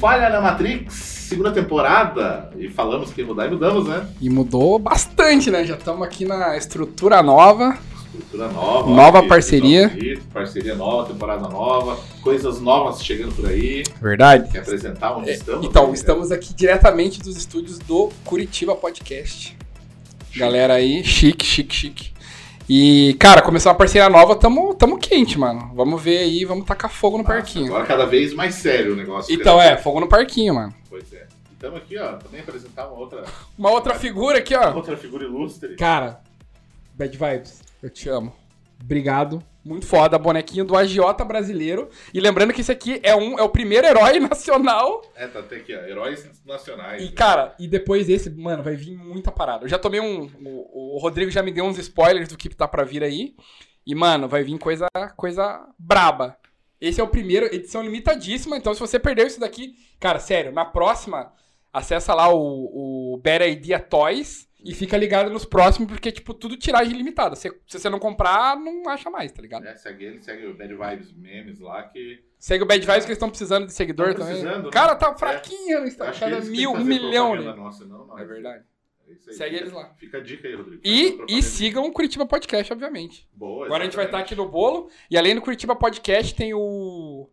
Falha na Matrix, segunda temporada. E falamos que ia mudar e mudamos, né? E mudou bastante, né? Já estamos aqui na estrutura nova. Estrutura nova. Nova ó, parceria. bonito, parceria nova, temporada nova. Coisas novas chegando por aí. Verdade. Quer apresentar onde É, estamos? então, né? estamos aqui diretamente dos estúdios do Curitiba Podcast. Galera aí, chique, chique, chique. E, cara, começou uma parceria nova, tamo, tamo quente, mano. Vamos ver aí, vamos tacar fogo no Nossa, parquinho. Agora cada vez mais sério o negócio. Então, cara. é, fogo no parquinho, mano. Pois é. Estamos aqui, ó, também apresentar uma outra, Uma outra figura aqui, ó. outra figura ilustre. Cara, Bad Vibes, eu te amo. Obrigado. Muito foda, bonequinho do agiota brasileiro. E lembrando que esse aqui é, um, é o primeiro herói nacional. É, tá até aqui, ó, heróis nacionais. E, né? cara, e depois desse, mano, vai vir muita parada. Eu já tomei um. O, o Rodrigo já me deu uns spoilers do que tá pra vir aí. E, mano, vai vir coisa, coisa braba. Esse é o primeiro, edição limitadíssima. Então, se você perdeu isso daqui, cara, sério, na próxima, acessa lá o, o Better Idea Toys e fica ligado nos próximos, porque, tipo, tudo tiragem limitada. Se, se você não comprar, não acha mais, tá ligado? É, segue ele, segue o Bad Vibes Memes lá, que Segue o Bad Vibes que eles estão precisando de seguidor Tão também. precisando, né? Cara, tá É. fraquinho no acho Instagram. Cada mil, um milhão, né? Nossa, não, nós. É verdade. É aí. Segue Fica- eles lá. Fica a dica aí, Rodrigo. E, e sigam o Curitiba Podcast, obviamente. Boa, Agora a gente vai estar exatamente. aqui no bolo. E além do Curitiba Podcast, tem o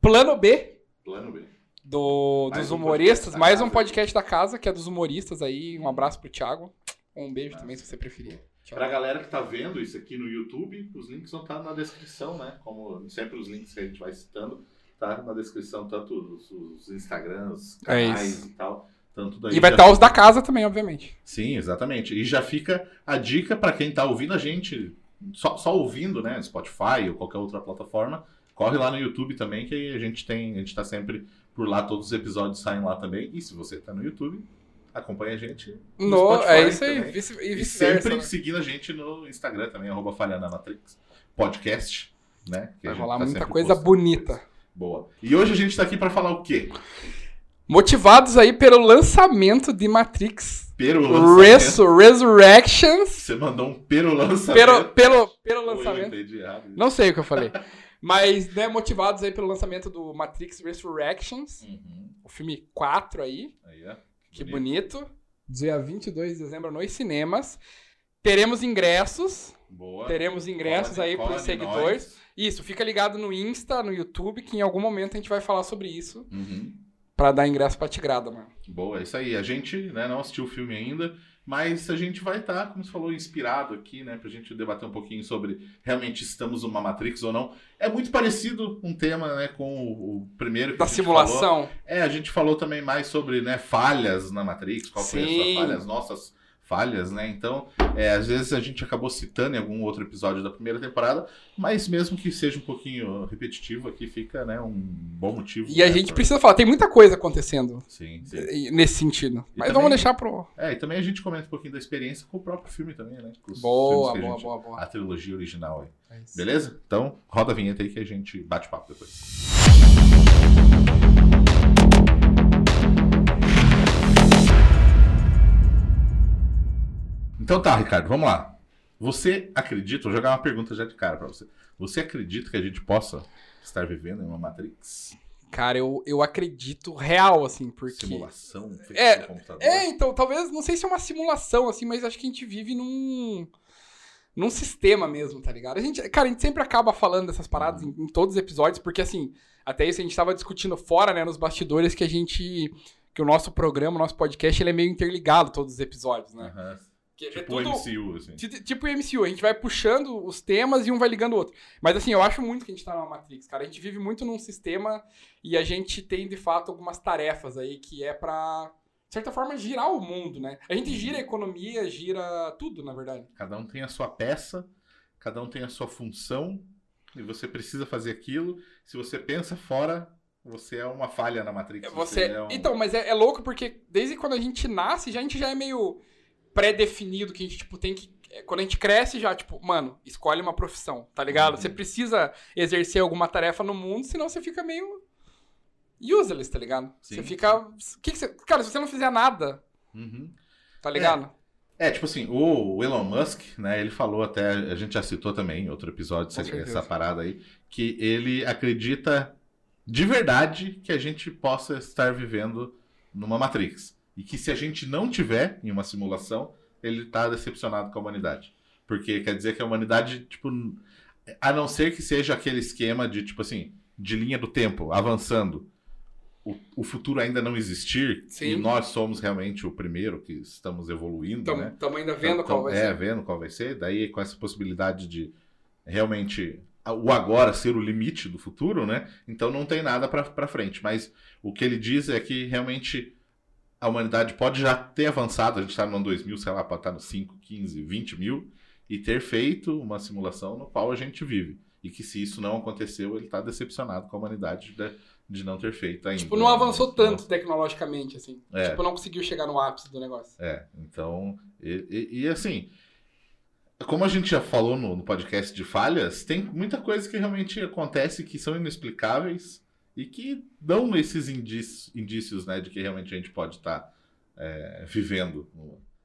Plano B Plano B. do, Mais dos um humoristas. Mais um podcast da casa, que é dos humoristas aí. Um abraço pro Thiago. Um beijo também, se você preferir. Tchau. Pra galera que tá vendo isso aqui no YouTube, os links vão estar na descrição, né? Como sempre os links que a gente vai citando, tá na descrição, tanto os, os Instagrams, É canais isso. e tal. Tanto daí E vai estar os da casa também, obviamente. Sim, exatamente. E já fica a dica para quem tá ouvindo a gente, só, só ouvindo, né? Spotify ou qualquer outra plataforma, corre lá no YouTube também, que a gente tem, a gente tá sempre por lá, todos os episódios saem lá também. E se você tá no YouTube, acompanha a gente no, No, Spotify é isso aí. também. Vice, e E sempre né? seguindo a gente no Instagram também, arroba Falhando na Matrix Podcast, né? que Vai rolar tá muita coisa postando bonita. Boa. E hoje a gente tá aqui para falar o quê? Motivados aí pelo lançamento de Matrix Pero lançamento. Resu Resurrections. Você mandou um pero lançamento. Pelo, pelo, pelo lançamento. errado. Não sei o que eu falei. Mas, né, motivados aí pelo lançamento do Matrix Resurrections, Uhum. o filme 4 aí, que bonito. Dia 22 de dezembro nos cinemas. Teremos ingressos, Boa. teremos ingressos Cola de- aí pros de seguidores. nós. Isso, fica ligado no Insta, no YouTube, que em algum momento a gente vai falar sobre isso, Uhum. pra dar ingresso pra Tigrada, mano. Boa, é isso aí. A gente né, não assistiu o filme ainda, mas a gente vai estar, como você falou, inspirado aqui, né? Pra gente debater um pouquinho sobre realmente estamos numa Matrix ou não. É muito parecido um tema, né, com o, o primeiro que Da a gente falou. simulação. É, a gente falou também mais sobre né, falhas na Matrix, qual foi a Sim. falha, as nossas falhas, né? Então, é, às vezes a gente acabou citando em algum outro episódio da primeira temporada, mas mesmo que seja um pouquinho repetitivo, aqui fica né, um bom motivo. E a né, gente pra- precisa falar, tem muita coisa acontecendo Sim, sim. nesse sentido. E Mas também- vamos deixar pro. É, e também a gente comenta um pouquinho da experiência com o próprio filme também, né? Boa, a boa, gente- boa, boa. A trilogia original aí. É. Beleza? Então, roda a vinheta aí que a gente bate papo depois. Então tá, Ricardo, vamos lá. Você acredita, vou jogar uma pergunta já de cara pra você. Você acredita que a gente possa estar vivendo em uma Matrix? Cara, eu, eu acredito real, assim, porque. Simulação feita É, computador? É, então, talvez, não sei se é uma simulação, assim, mas acho que a gente vive num. num sistema mesmo, tá ligado? A gente, cara, a gente sempre acaba falando dessas paradas em, em todos os episódios, porque assim, até isso a gente tava discutindo fora, né, nos bastidores, que a gente. que o nosso programa, o nosso podcast, ele é meio interligado todos os episódios, né? Aham. Que é Tipo o tudo- MCU, assim. Ti- Tipo o MCU, a gente vai puxando os temas e um vai ligando o outro. Mas assim, eu acho muito que a gente tá numa Matrix, cara. A gente vive muito num sistema e a gente tem, de fato, algumas tarefas aí que é pra, de certa forma, girar o mundo, né? A gente gira a economia, gira tudo, na verdade. Cada um tem a sua peça, cada um tem a sua função, e você precisa fazer aquilo. Se você pensa fora, você é uma falha na Matrix. Você... é um- Então, mas é, é louco porque desde quando a gente nasce, já, a gente já é meio pré-definido que a gente, tipo, tem que. é, Quando a gente cresce, já, tipo, mano, escolhe uma profissão, tá ligado? Uhum. Você precisa exercer alguma tarefa no mundo, senão você fica meio useless, tá ligado? Sim, você fica. Que que você... Cara, se você não fizer nada, Uhum. tá ligado? É, tipo assim, o Elon Musk, né, ele falou até, a gente já citou também em outro episódio, essa, essa parada aí, que ele acredita de verdade que a gente possa estar vivendo numa Matrix. E que se a gente não tiver em uma simulação, ele está decepcionado com a humanidade. Porque quer dizer que a humanidade, tipo, a não ser que seja aquele esquema de, tipo assim, de linha do tempo, avançando. O, o futuro ainda não existir Sim. e nós somos realmente o primeiro que estamos evoluindo, Estamos né? ainda vendo qual vai é, ser. vendo qual vai ser. Daí com essa possibilidade de realmente o agora ser o limite do futuro, né? Então não tem nada pra frente. Mas o que ele diz é que realmente a humanidade pode já ter avançado, a gente está no ano 2000, sei lá, pode estar no 5, 15, 20 mil, e ter feito uma simulação no qual a gente vive. E que se isso não aconteceu, ele está decepcionado com a humanidade de, de não ter feito ainda. Tipo, não avançou tanto tecnologicamente, assim. É. Tipo, não conseguiu chegar no ápice do negócio. É, então, e, e- e, assim, como a gente já falou no, no podcast de falhas, tem muita coisa que realmente acontece que são inexplicáveis e que dão esses indícios, indícios né, de que realmente a gente pode estar é, vivendo.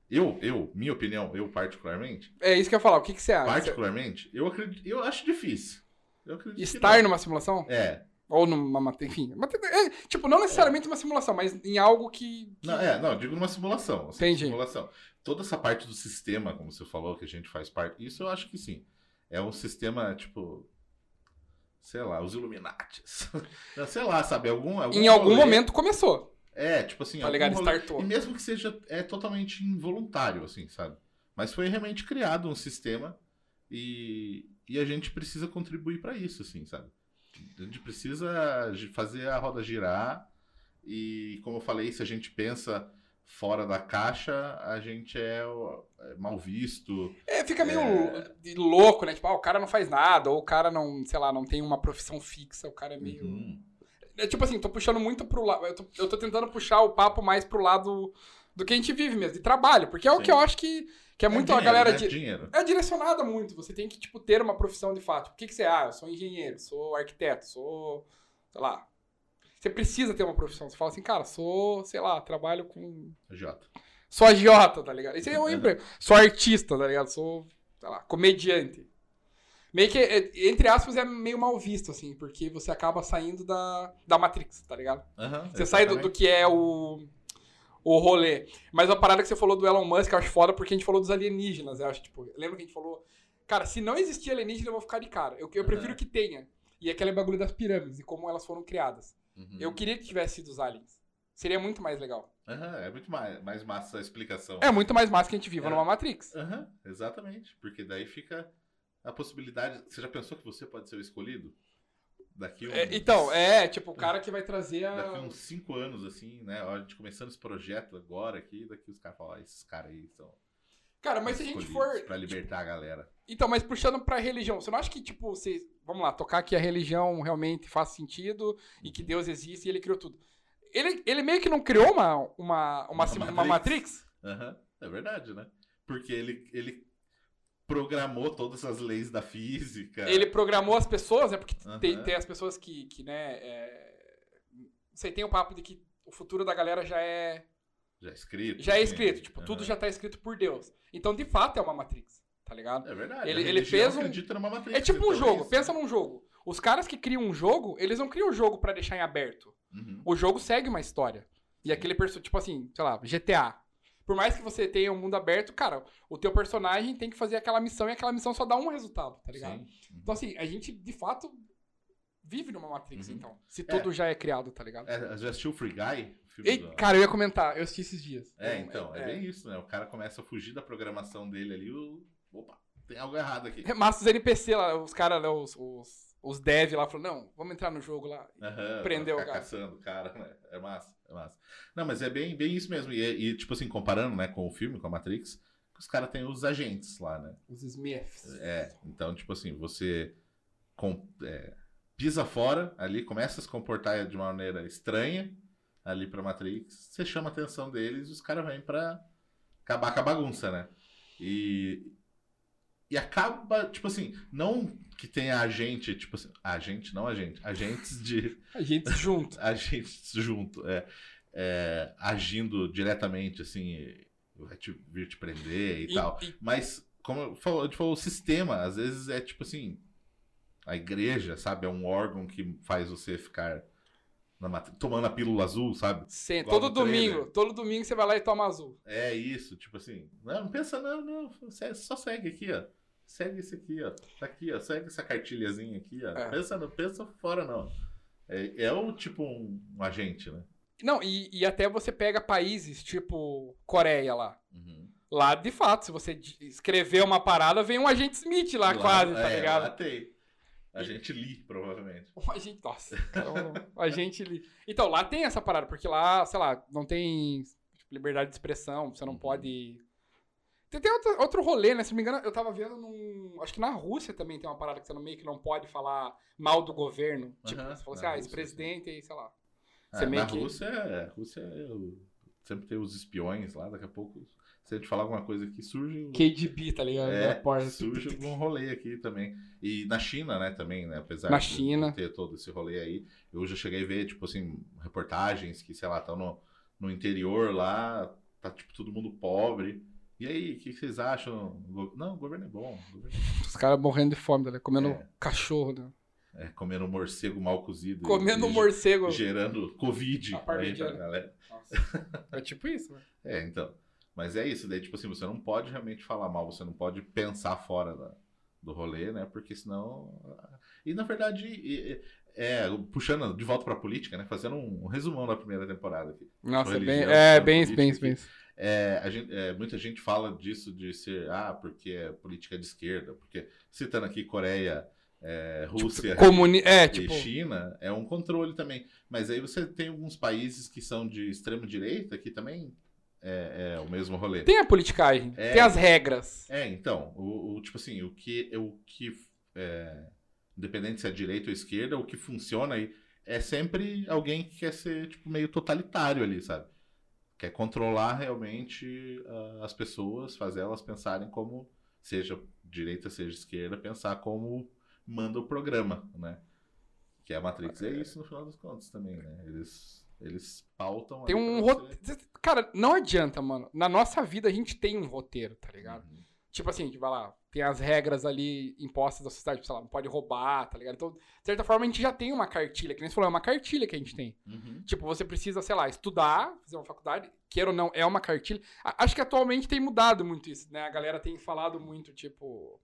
Eu, eu, minha opinião, eu particularmente, É isso que eu ia falar. O que, que você acha? particularmente, eu acredito, eu acho difícil. Eu Estar numa simulação? É, Ou numa. Enfim. é, tipo, não necessariamente uma simulação, mas em algo que. que- Não, é, não, digo numa simulação. assim, Entendi. Simulação. Toda essa parte do sistema, como você falou, que a gente faz parte, isso eu acho que sim. É um sistema, tipo. Sei lá, os Illuminates. Sei lá, sabe? Algum, algum em algum rolê- momento começou. É, tipo assim. Tá ligado? rolê- Startou. E mesmo que seja é totalmente involuntário, assim, sabe? Mas foi realmente criado um sistema e, e a gente precisa contribuir para isso, assim, sabe? A gente precisa fazer a roda girar e, como eu falei, se a gente pensa fora da caixa, a gente é, o- é mal visto. É, fica meio É. louco, né? Tipo, ah, o cara não faz nada, ou o cara não, sei lá, não tem uma profissão fixa, o cara é meio. Uhum. É tipo assim, tô puxando muito pro lado. Eu tô, eu tô tentando puxar o papo mais pro lado do que a gente vive mesmo, de trabalho. Porque é o Sim. que eu acho que, que é muito a dinheiro, galera. né? de- Dinheiro. é direcionada muito. Você tem que, tipo, ter uma profissão de fato. O que, que você é? Ah, eu sou engenheiro, sou arquiteto, sou. sei lá. Você precisa ter uma profissão. Você fala assim, cara, sou, sei lá, trabalho com. Jota. Sou agiota, tá ligado? Esse é Uhum. emprego. Sou artista, tá ligado? Sou, sei lá, comediante. Meio que, é, entre aspas, é meio mal visto, assim, porque você acaba saindo da, da Matrix, tá ligado? Aham, Você sai do, do que é o, o rolê. Mas a parada que você falou do Elon Musk, eu acho foda porque a gente falou dos alienígenas. Eu acho, tipo, lembra que a gente falou. Cara, se não existir alienígena, eu vou ficar de cara. Eu, eu prefiro Aham. que tenha. E aquele bagulho das pirâmides e como elas foram criadas. Uhum. Eu queria que tivesse sido os aliens. Seria muito mais legal. Aham, é muito mais, mais massa a explicação. É muito mais massa que a gente viva É. numa Matrix. Aham, exatamente. Porque daí fica a possibilidade. Você já pensou que você pode ser o escolhido? Daqui uns, É, então, é, tipo, o cara que vai trazer Daqui a. uns cinco anos, assim, né? A gente começando esse projeto agora aqui, daqui os caras falam, ó, esses caras aí são. Cara, mas se a gente for. Pra libertar a galera. Então, mas puxando pra religião, você não acha que, tipo, você. Vamos lá, tocar que a religião realmente faz sentido e que Deus existe e ele criou tudo. Ele, ele meio que não criou uma, uma, uma, Uma uma Matrix. Aham, é verdade, né? Porque ele, ele programou todas as leis da física. Ele programou as pessoas, né? Porque tem, Aham. tem as pessoas que, que né. É... Você tem o papo de que o futuro da galera já é. Já é escrito. Já é assim, escrito. Tipo, tudo aham. já tá escrito por Deus. Então, de fato, é uma Matrix. Tá ligado? É verdade. Ele- ele fez um- acredita numa Matrix. É tipo um jogo. isso. Pensa num jogo. Os caras que criam um jogo, eles não criam o jogo pra deixar em aberto. Uhum. O jogo segue uma história. E aquele personagem, tipo assim, sei lá, GTA. Por mais que você tenha um mundo aberto, cara, o teu personagem tem que fazer aquela missão e aquela missão só dá um resultado, tá ligado? Uhum. Então, assim, a gente, de fato, vive numa Matrix, Uhum. então. Se tudo já é criado, tá ligado? É, já assistiu Free Guy? Filme Ei, do- cara, eu ia comentar, eu assisti esses dias. É, então, é, bem isso, né? O cara começa a fugir da programação dele ali, o... opa, tem algo errado aqui. Massa os NPC lá, os caras, né, os, os, os dev lá, falaram, não, vamos entrar no jogo lá. Aham, Prendeu o cara. caçando o cara, né? É massa, é massa. Não, mas é bem, bem isso mesmo. E, e, tipo assim, comparando né, com o filme, com a Matrix, os caras têm os agentes lá, né? Os Smiths. É, então, tipo assim, você com- é, pisa fora ali, começa a se comportar de uma maneira estranha ali pra Matrix, você chama a atenção deles e os caras vêm pra acabar com a bagunça, né? E, e acaba, tipo assim, não que tenha agente, tipo assim, agente, não agente, agentes de A gente junto. agentes junto, é, é, agindo diretamente, assim, vai te, vir te prender e, E- tal. e- Mas, como eu falo- gente falou, o sistema, às vezes é tipo assim. a igreja, sabe, é um órgão que faz você ficar na tomando a pílula azul, sabe? Sim, Igual todo domingo, todo domingo você vai lá e toma azul. É isso, tipo assim. Não, não pensa, não, não. Só segue aqui, ó. Segue esse aqui, ó. Tá aqui, ó. Segue essa cartilhazinha aqui, ó. É. Pensa, não pensa fora, não. É, é o tipo um, um agente, né? Não, e, e até você pega países tipo Coreia lá. Uhum. Lá, de fato, se você escrever uma parada, vem um agente Smith lá, quase, tá é, ligado? Lá tem. A gente li, provavelmente. Um agente, nossa, cara, um agente ali. Então, lá tem essa parada, porque lá, sei lá, não tem tipo, liberdade de expressão, você não Uhum. pode. Tem, tem outro, outro rolê, né? Se não me engano, eu tava vendo num. Acho que na Rússia também tem uma parada que você não meio que não pode falar mal do governo. Tipo, você fala assim, ah, esse presidente aí, sei lá. Ah, Você meio na que- Rússia, é, Rússia é o- sempre tem os espiões lá, daqui a pouco, se a gente falar alguma coisa aqui, surge. KGB, tá ligado? É, porta. surge um rolê aqui também. E na China, né, também, né? Apesar Na de China. ter todo esse rolê aí, eu já cheguei a ver, tipo assim, reportagens que, sei lá, estão no, no interior lá, tá tipo todo mundo pobre. E aí, o que, que vocês acham? Não, o governo é bom. governo Os caras morrendo de fome, ligado? Comendo É. cachorro, né? É, comendo morcego mal cozido. Comendo e morcego. Gerando Covid A aí pra galera. Nossa. É tipo isso, né? É, então. Mas é isso, daí, tipo assim, você não pode realmente falar mal, você não pode pensar fora da- do rolê, né? Porque senão. E na verdade, é, puxando de volta pra política, né? Fazendo um resumão da primeira temporada aqui. Nossa, é bem, Religião, é, bem isso, bem bem. É, a gente- é, muita gente fala disso de ser, ah, porque é política de esquerda, porque citando aqui Coreia, é, Rússia Comuni é, e tipo. China, é um controle também. Mas aí você tem alguns países que são de extremo direita que também é, é o mesmo rolê. Tem a politicagem, É. tem as regras. É, então, o, o- tipo assim, o que, o que é, independente se é direita ou esquerda, o que funciona aí é sempre alguém que quer ser tipo meio totalitário ali, sabe? Quer controlar realmente ah, as pessoas, fazer elas pensarem como, seja direita, seja esquerda, pensar como manda o programa, né? Que a Matrix é isso no final das contas também, né? Eles, eles pautam. Tem um roteiro. Cara, não adianta, mano. Na nossa vida a gente tem um roteiro, tá ligado? Uhum. Tipo assim, vai lá, tem as regras ali impostas da sociedade, sei lá, não pode roubar, tá ligado? Então, de certa forma, a gente já tem uma cartilha, que nem você falou, é uma cartilha que a gente tem. Uhum. Tipo, você precisa, sei lá, estudar, fazer uma faculdade, queira ou não, é uma cartilha. Acho que atualmente tem mudado muito isso, né? A galera tem falado muito, tipo.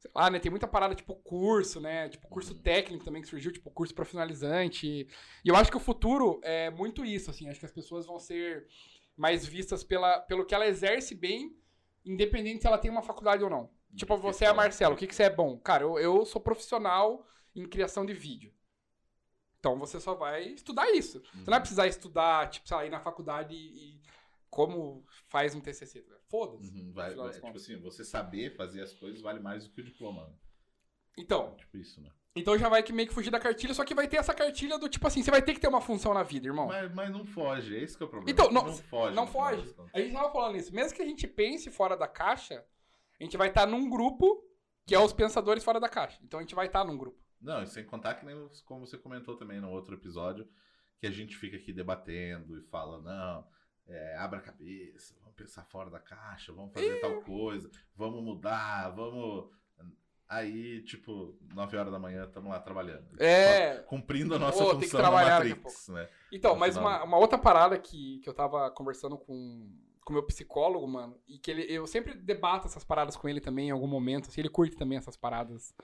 Sei lá, né? Tem muita parada, tipo, curso, né? Tipo, curso Uhum. técnico também que surgiu, tipo, curso profissionalizante. E eu acho que o futuro é muito isso, assim. Acho que as pessoas vão ser mais vistas pela, pelo que ela exerce bem, independente se ela tem uma faculdade ou não. Tipo, você é Marcelo, o que, que você é bom? Cara, eu, eu sou profissional em criação de vídeo. Então você só vai estudar isso. Você não vai precisar estudar, tipo, sei lá, ir na faculdade e, e como faz um TCC. tá? Foda-se. Uhum, vai- vai- tipo assim, você saber fazer as coisas vale mais do que o diploma. né? Então, Tipo isso, né? então já vai que meio que fugir da cartilha, só que vai ter essa cartilha do tipo assim, você vai ter que ter uma função na vida, irmão. Mas, mas não foge, esse que é o problema. Então, não- não foge. não foge. A gente tava falando isso. Mesmo que a gente pense fora da caixa, a gente vai estar num grupo que é os pensadores fora da caixa. Então a gente vai estar num grupo. Não, e sem contar que nem como você comentou também no outro episódio, que a gente fica aqui debatendo e fala, não, é, abra a cabeça, vamos pensar fora da caixa, vamos fazer tal coisa, vamos mudar, vamos. Aí, tipo, 9 horas da manhã, estamos lá trabalhando. É. Cumprindo a nossa função na Matrix, né? Então, No mas final. uma, uma outra parada que, que eu tava conversando com o meu psicólogo, mano, e que ele, eu sempre debato essas paradas com ele também em algum momento, assim, ele curte também essas paradas.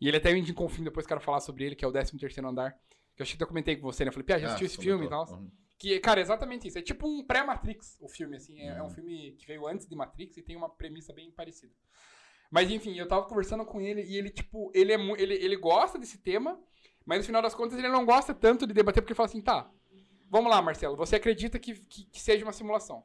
E ele até me indicou um filme, depois quero falar sobre ele, que é o 13 terceiro andar. Que eu acho que eu comentei com você, né? Eu falei, Pia, já Ah, assistiu esse você filme e tal? Uhum. Que, cara, é exatamente isso. É tipo um pré-Matrix, o filme, assim. É, é um Uhum. filme que veio antes de Matrix e tem uma premissa bem parecida. Mas, enfim, eu tava conversando com ele e ele, tipo, ele, é, ele, ele gosta desse tema, mas no final das contas ele não gosta tanto de debater, porque ele fala assim, tá, vamos lá, Marcelo, você acredita que, que, que seja uma simulação?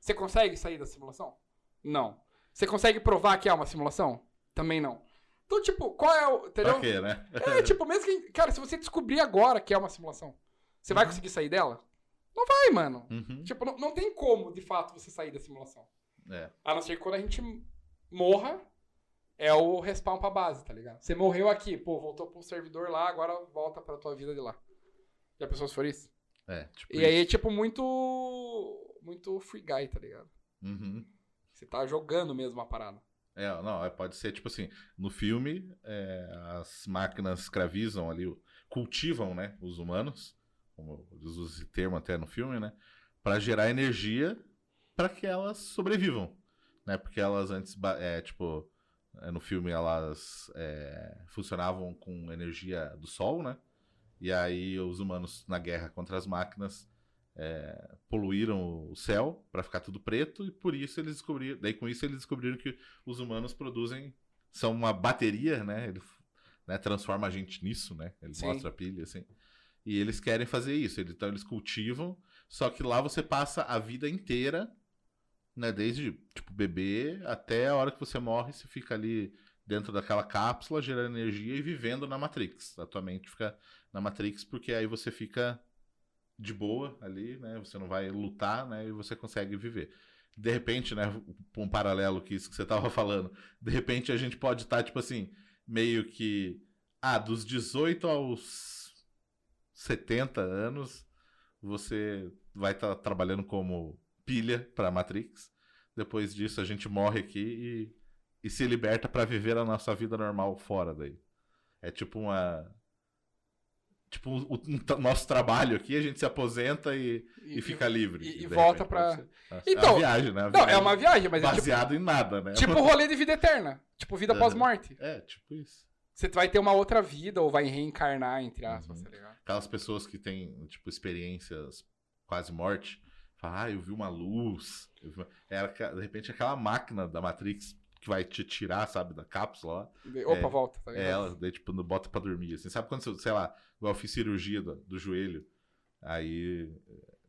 Você consegue sair da simulação? Não. Você consegue provar que é uma simulação? Também não. Então, tipo, qual é o. Entendeu? Pra quê, né? É, tipo, mesmo que. Cara, se você descobrir agora que é uma simulação, você vai Uhum. conseguir sair dela? Não vai, mano. Uhum. Tipo, não, não tem como, de fato, você sair da simulação. É. A não ser que quando a gente morra, é o respawn pra base, tá ligado? Você morreu aqui, pô, voltou pro servidor lá, agora volta pra tua vida de lá. Já pensou se for isso? É, tipo E aí é isso. tipo muito. Muito free guy, tá ligado? Uhum. Você tá jogando mesmo a parada. É, não, é, pode ser tipo assim, no filme é, as máquinas escravizam ali, cultivam, né, os humanos, como eles usam esse termo até no filme, né, para gerar energia para que elas sobrevivam, né, porque elas antes, é, tipo, é, no filme elas é, funcionavam com energia do sol, né, e aí os humanos na guerra contra as máquinas é, poluíram o céu para ficar tudo preto e por isso eles descobriram, daí com isso eles descobriram que os humanos produzem são uma bateria, né? Ele né, transforma a gente nisso, né? Ele Sim. mostra a pilha assim. E eles querem fazer isso, então eles cultivam, só que lá você passa a vida inteira, né, desde tipo bebê até a hora que você morre, você fica ali dentro daquela cápsula gerando energia e vivendo na Matrix. A tua mente fica na Matrix porque aí você fica de boa ali, né? Você não vai lutar, né? E você consegue viver. De repente, né? Um paralelo que isso que você estava falando. De repente a gente pode estar, tá, tipo assim, meio que. Ah, dos 18 aos 70 anos, você vai estar tá trabalhando como pilha para Matrix. Depois disso, a gente morre aqui e, e se liberta para viver a nossa vida normal fora daí. É tipo uma tipo, o, o, nosso trabalho aqui, a gente se aposenta e, e, e fica livre. E, e volta pra. Então, é uma viagem, né? Não, é uma viagem, mas Baseado é tipo, em nada, né? Tipo rolê de vida eterna. Tipo, vida é, pós-morte. É, tipo isso. Você vai ter uma outra vida ou vai reencarnar, entre aspas, uhum. tá ligado? Aquelas pessoas que têm, tipo, experiências quase morte. Falam, ah, eu vi uma luz. Vi uma... Era, de repente, aquela máquina da Matrix que vai te tirar, sabe, da cápsula lá. Opa, é, volta. Tá é, ela, daí, tipo, bota pra dormir, assim. Sabe quando, você, sei lá, eu fiz cirurgia do, do joelho, aí,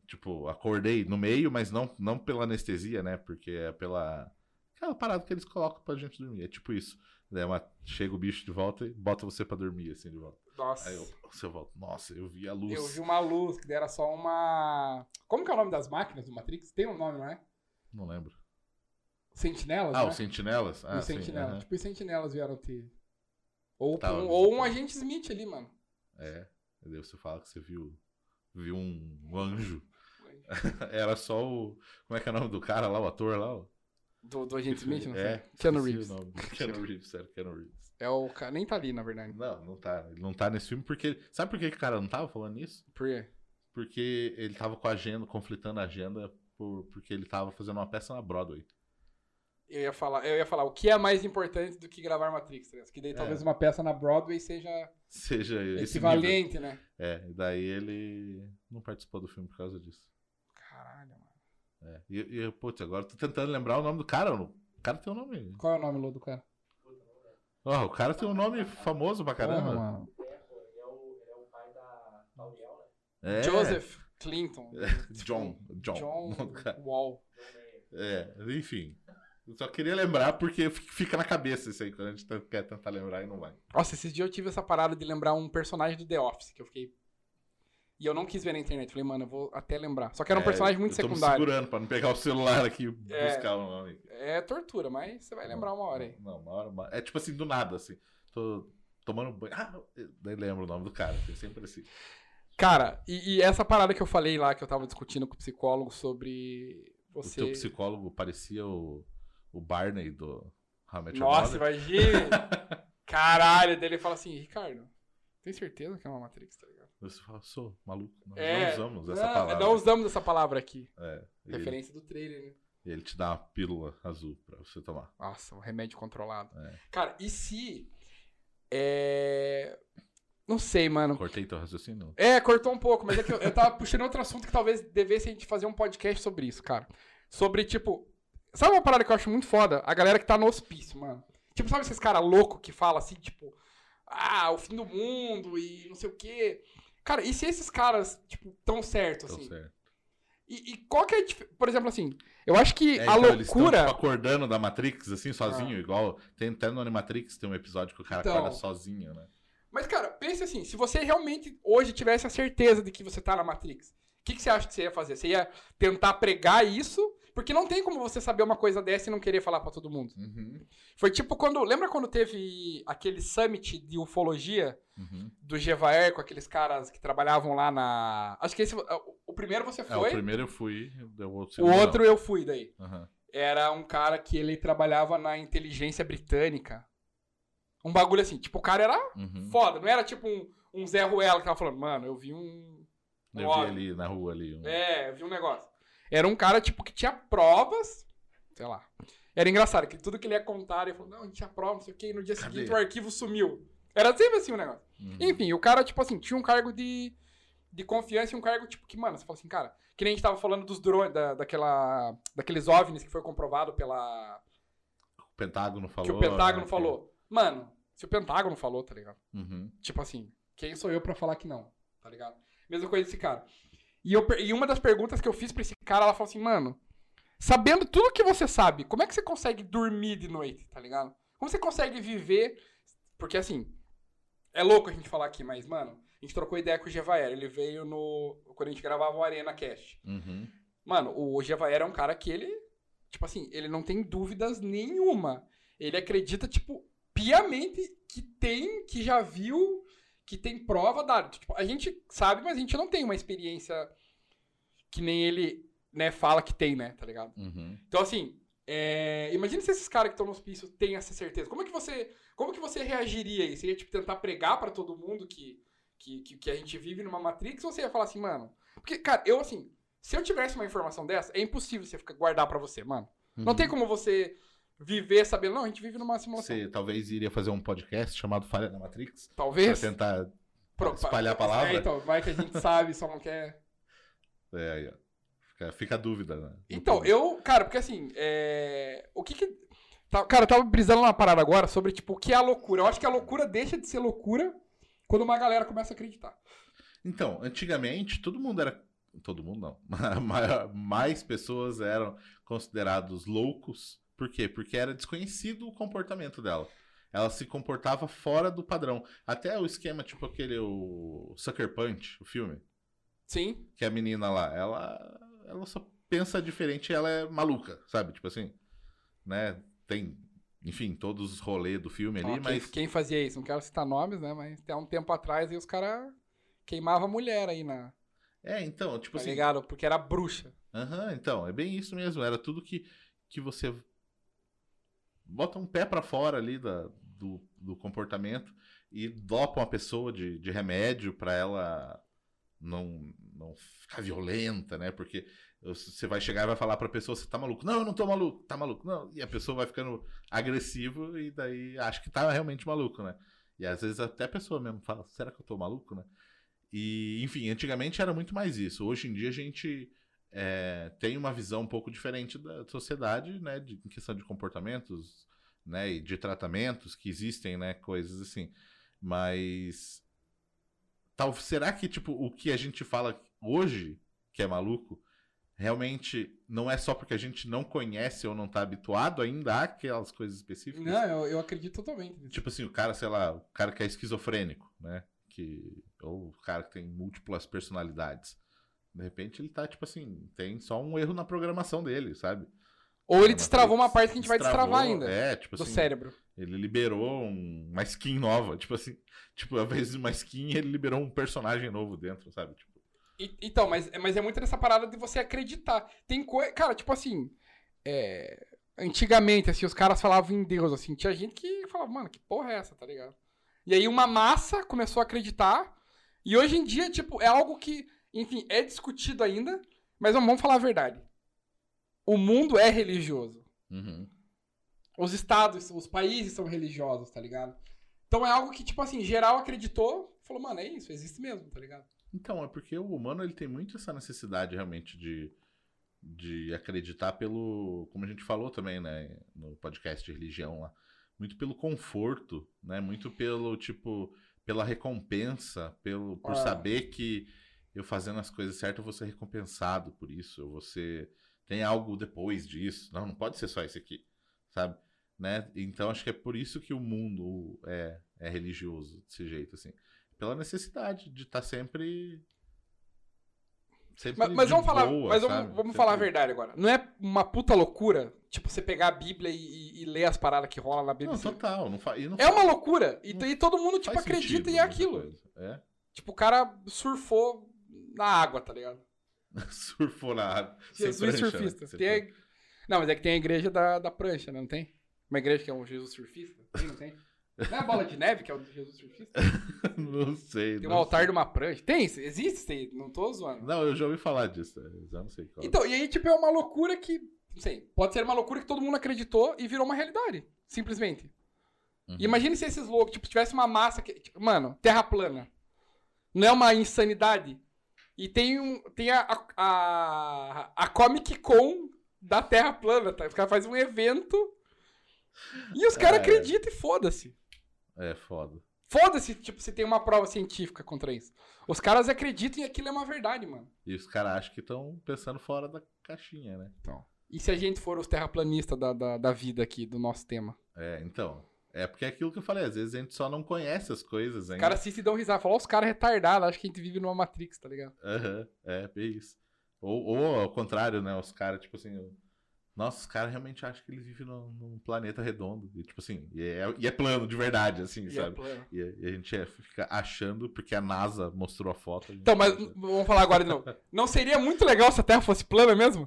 tipo, acordei no meio, mas não, não pela anestesia, né, porque é pela... Aquela parada que eles colocam pra gente dormir, é tipo isso. Daí uma, chega o bicho de volta e bota você pra dormir, assim, de volta. Nossa. Aí eu, você volta, nossa, eu vi a luz. Eu vi uma luz, que era só uma... Como que é o nome das máquinas do Matrix? Tem um nome, não é? Não lembro. Sentinelas, Ah, né? os sentinelas? Ah, os sentinelas. Sim, tipo, os sentinelas vieram ter. Ou, tá, um, ou um agente Smith ali, mano. É. Daí você fala que você viu, viu um, anjo. Era só o. Como é que é o nome do cara lá, o ator lá? Do, do agente Smith, não sei. É, Keanu Reeves. Keanu Reeves, sério, Keanu Reeves. É o cara. Nem tá ali, na verdade. Não, não tá. Ele não tá nesse filme porque. Sabe por que o cara não tava falando isso? Por quê? Porque ele tava com a agenda, conflitando a agenda, por, porque ele tava fazendo uma peça na Broadway. Eu ia falar, eu ia falar, o que é mais importante do que gravar Matrix? Tá que daí é. talvez uma peça na Broadway seja, seja equivalente, né? É, e daí ele não participou do filme por causa disso. É. E, e putz, agora tô tentando lembrar o nome do cara. O cara tem um nome. Qual é o nome do cara? Oh, o cara tem um nome famoso pra caramba. Mano. É. Joseph Clinton. É. John. John. John Wall. É, enfim. Eu só queria lembrar porque fica na cabeça isso aí, quando a gente quer tentar lembrar e não vai. Nossa, esses dias eu tive essa parada de lembrar um personagem do The Office, que eu fiquei. E eu não quis ver na internet. Falei, mano, eu vou até lembrar. Só que era um é, personagem muito eu tô secundário. Me segurando pra não pegar o celular aqui e é, buscar o nome. É tortura, mas você vai lembrar uma hora aí. Não, uma hora. Uma... É tipo assim, do nada, assim. Tô tomando banho. Ah, daí lembro o nome do cara. Tem sempre assim. Cara, e, e, essa parada que eu falei lá, que eu tava discutindo com o psicólogo sobre você. O teu psicólogo parecia o o Barney do How Nossa, imagina! Caralho, dele fala assim, Ricardo, tem certeza que é uma Matrix, tá ligado? Você fala, sou maluco. Nós é, não usamos essa não, palavra. Não usamos essa palavra aqui. É, Referência ele, do trailer, né? E ele te dá uma pílula azul pra você tomar. Nossa, um remédio controlado. É. Cara, e se. É. Não sei, mano. Cortei teu raciocínio? É, cortou um pouco, mas é que eu, eu tava puxando outro assunto que talvez devesse a gente fazer um podcast sobre isso, cara. Sobre, tipo, Sabe uma parada que eu acho muito foda? A galera que tá no hospício, mano. Tipo, sabe esses caras loucos que falam assim, tipo, ah, o fim do mundo e não sei o quê. Cara, e se esses caras, tipo, tão certo, assim? Tão certo. E, e qual que é a Por exemplo, assim, eu acho que é, a então, loucura. Eles estão, tipo, acordando da Matrix, assim, sozinho, ah. igual. Tem até no Animatrix tem um episódio que o cara então, acorda sozinho, né? Mas, cara, pense assim, se você realmente hoje tivesse a certeza de que você tá na Matrix, o que, que você acha que você ia fazer? Você ia tentar pregar isso porque não tem como você saber uma coisa dessa e não querer falar para todo mundo. Uhum. Foi tipo quando. Lembra quando teve aquele summit de ufologia uhum. do Gevaer com aqueles caras que trabalhavam lá na. Acho que esse. O primeiro você foi. É, o primeiro eu fui. O outro, o outro eu fui daí. Uhum. era um cara que ele trabalhava na inteligência britânica. Um bagulho assim, tipo, o cara era Uhum. foda, não era tipo um, um Zé Ruela que tava falando, mano, eu vi um. um Eu vi ali na rua ali. um- É, eu vi um negócio. Era um cara, tipo, que tinha provas, sei lá. Era engraçado, que tudo que ele ia contar, ele falou, não, a gente tinha prova, não sei o quê, e no dia Cadê? seguinte o arquivo sumiu. Era sempre assim o negócio. Uhum. Enfim, o cara, tipo assim, tinha um cargo de, de confiança e um cargo, tipo, que, mano, você fala assim, cara, que nem a gente tava falando dos drones, da, daquela, daqueles OVNIs que foi comprovado pela... O Pentágono falou. que o Pentágono né, falou. Mano, se o Pentágono falou, tá ligado? Uhum. Tipo assim, quem sou eu pra falar que não, tá ligado? Mesma coisa desse cara. E, eu, e uma das perguntas que eu fiz pra esse cara, ela falou assim, mano, sabendo tudo que você sabe, como é que você consegue dormir de noite, tá ligado? Como você consegue viver? Porque assim, é louco a gente falar aqui, mas, mano, a gente trocou ideia com o Gevaer, ele veio no. Quando a gente gravava o Arena Cast. Uhum. Mano, o Gevaer é um cara que ele, tipo assim, ele não tem dúvidas nenhuma. Ele acredita, tipo, piamente que tem, que já viu, que tem prova dada. Tipo, a gente sabe, mas a gente não tem uma experiência que nem ele, né, fala que tem, né, tá ligado? Uhum. Então, assim, é, imagina se esses caras que estão no hospício têm essa certeza. Como é que você, como que você reagiria aí? Você ia, tipo, tentar pregar pra todo mundo que, que, que, que a gente vive numa Matrix ou você ia falar assim, mano... Porque, cara, eu, assim, se eu tivesse uma informação dessa, é impossível você ficar, guardar pra você, mano. Não Uhum. tem como você viver sabendo, não, a gente vive numa simulação. Você talvez iria fazer um podcast chamado Falha na Matrix? Pra Talvez. tentar Pro- espalhar a palavra? É, então, vai que a gente sabe, só não quer... É, aí, ó. Fica, fica a dúvida, né? Então, eu, cara, porque assim, é... o que que... tá- Cara, eu tava brisando numa parada agora sobre, tipo, o que é a loucura. Eu acho que a loucura deixa de ser loucura quando uma galera começa a acreditar. Então, antigamente, todo mundo era. Todo mundo não. Ma- Mais pessoas eram considerados loucos. Por quê? Porque era desconhecido o comportamento dela. Ela se comportava fora do padrão. Até o esquema, tipo aquele o Sucker Punch, o filme, Sim. que a menina lá, ela, ela só pensa diferente, ela é maluca, sabe? Tipo assim, né? Tem, enfim, todos os rolês do filme ali, mas quem fazia isso? Não quero citar nomes, né? Mas até um tempo atrás aí os caras queimavam a mulher aí na. é, então, tipo Tá assim, ligado? Porque era bruxa. Aham, então, é bem isso mesmo. Era tudo que, que você bota um pé pra fora ali da, do, do comportamento e dopa uma pessoa de, de remédio pra ela não, não ficar violenta, né? Porque você vai chegar e vai falar pra pessoa, você tá maluco? Não, eu não tô maluco, tá maluco, não. E a pessoa vai ficando agressivo e daí acha que tá realmente maluco, né? E às vezes até a pessoa mesmo fala, será que eu tô maluco, né? E, enfim, antigamente era muito mais isso. Hoje em dia a gente é, tem uma visão um pouco diferente da sociedade, né, de, em questão de comportamentos, né, e de tratamentos que existem, né, coisas assim. Mas tal, será que tipo o que a gente fala hoje que é maluco realmente não é só porque a gente não conhece ou não tá habituado ainda àquelas coisas específicas? Não, eu, eu acredito totalmente nisso. Tipo assim, o cara, sei lá, o cara que é esquizofrênico, né? Que, ou o cara que tem múltiplas personalidades. De repente ele tá, tipo assim, tem só um erro na programação dele, sabe? Ou ele Uma destravou uma parte que a gente vai destravar ainda. É, tipo do assim, cérebro. ele liberou um- uma skin nova. Tipo assim, tipo, invés de uma skin, ele liberou um personagem novo dentro, sabe? Tipo, E- então, mas, mas é muito nessa parada de você acreditar. Tem coisa. Cara, tipo assim. é, Antigamente, assim, os caras falavam em Deus, assim. Tinha gente que falava, mano, que porra é essa, tá ligado? E aí uma massa começou a acreditar. E hoje em dia, tipo, é algo que, enfim, é discutido ainda. Mas vamos falar a verdade. O mundo é religioso. uhum. Os estados, os países são religiosos, tá ligado? Então é algo que, tipo assim, geral acreditou. Falou, mano, é isso, existe mesmo, tá ligado? Então, é porque o humano ele tem muito essa necessidade realmente de, de acreditar pelo. Como a gente falou também, né? No podcast de religião lá. Muito pelo conforto, né? Muito pelo, tipo, pela recompensa, pelo, por Ah. saber que eu fazendo as coisas certas eu vou ser recompensado por isso. Eu vou ser. Tem algo depois disso. Não, não pode ser só esse aqui, sabe? Né? Então acho que é por isso que o mundo é, é religioso desse jeito, assim. Pela necessidade de estar sempre. sempre Mas, mas vamos falar, boa, mas sabe? vamos, vamos falar a verdade agora. Não é uma puta loucura, tipo, você pegar a Bíblia e, e- ler as paradas que rola na Bíblia? Não, total. Não fa... não É uma loucura. E, e todo mundo, tipo, acredita sentido e é aquilo. É? Tipo, o cara surfou na água, tá ligado? Surfou na água. Jesus prancha, surfista. né? Tem- Não, mas é que tem a igreja da, da prancha, né? Não tem? Uma igreja que é um Jesus surfista? Tem, não tem? Não é a bola de neve que é o Jesus surfista? não sei. Tem um altar sei. de uma prancha. Tem, existe, tem, não tô zoando. Não, eu já ouvi falar disso. Já não sei qual. Então, e aí, tipo, é uma loucura que. Não sei, pode ser uma loucura que todo mundo acreditou e virou uma realidade. Simplesmente. Uhum. Imagine se esses loucos, tipo, tivesse uma massa que. tipo, mano, terra plana. Não é uma insanidade. E tem um. Tem a, a, a, Comic Con da Terra plana, tá? Os caras fazem um evento. E os caras É. acreditam e foda-se. É foda. Foda-se, tipo, se tem uma prova científica contra isso. Os caras acreditam e aquilo é uma verdade, mano. E os caras acham que estão pensando fora da caixinha, né? E se a gente for os terraplanistas da, da, da vida aqui, do nosso tema? É, então. É porque é aquilo que eu falei, às vezes a gente só não conhece as coisas Os ainda. caras assistem e dão risada. Falam, os caras retardados, acho que a gente vive numa Matrix, tá ligado? Aham, é, bem isso. Ou, ou ao contrário, né? Os caras, tipo assim. Nossa, os caras realmente acham que eles vivem num, num planeta redondo. E, tipo assim, e é, e é plano de verdade, assim, E é sabe? plano. E, a- e a gente é- fica achando, porque a NASA mostrou a foto. a Então, mas vamos falar agora novo. Não seria muito legal se a Terra fosse plana mesmo?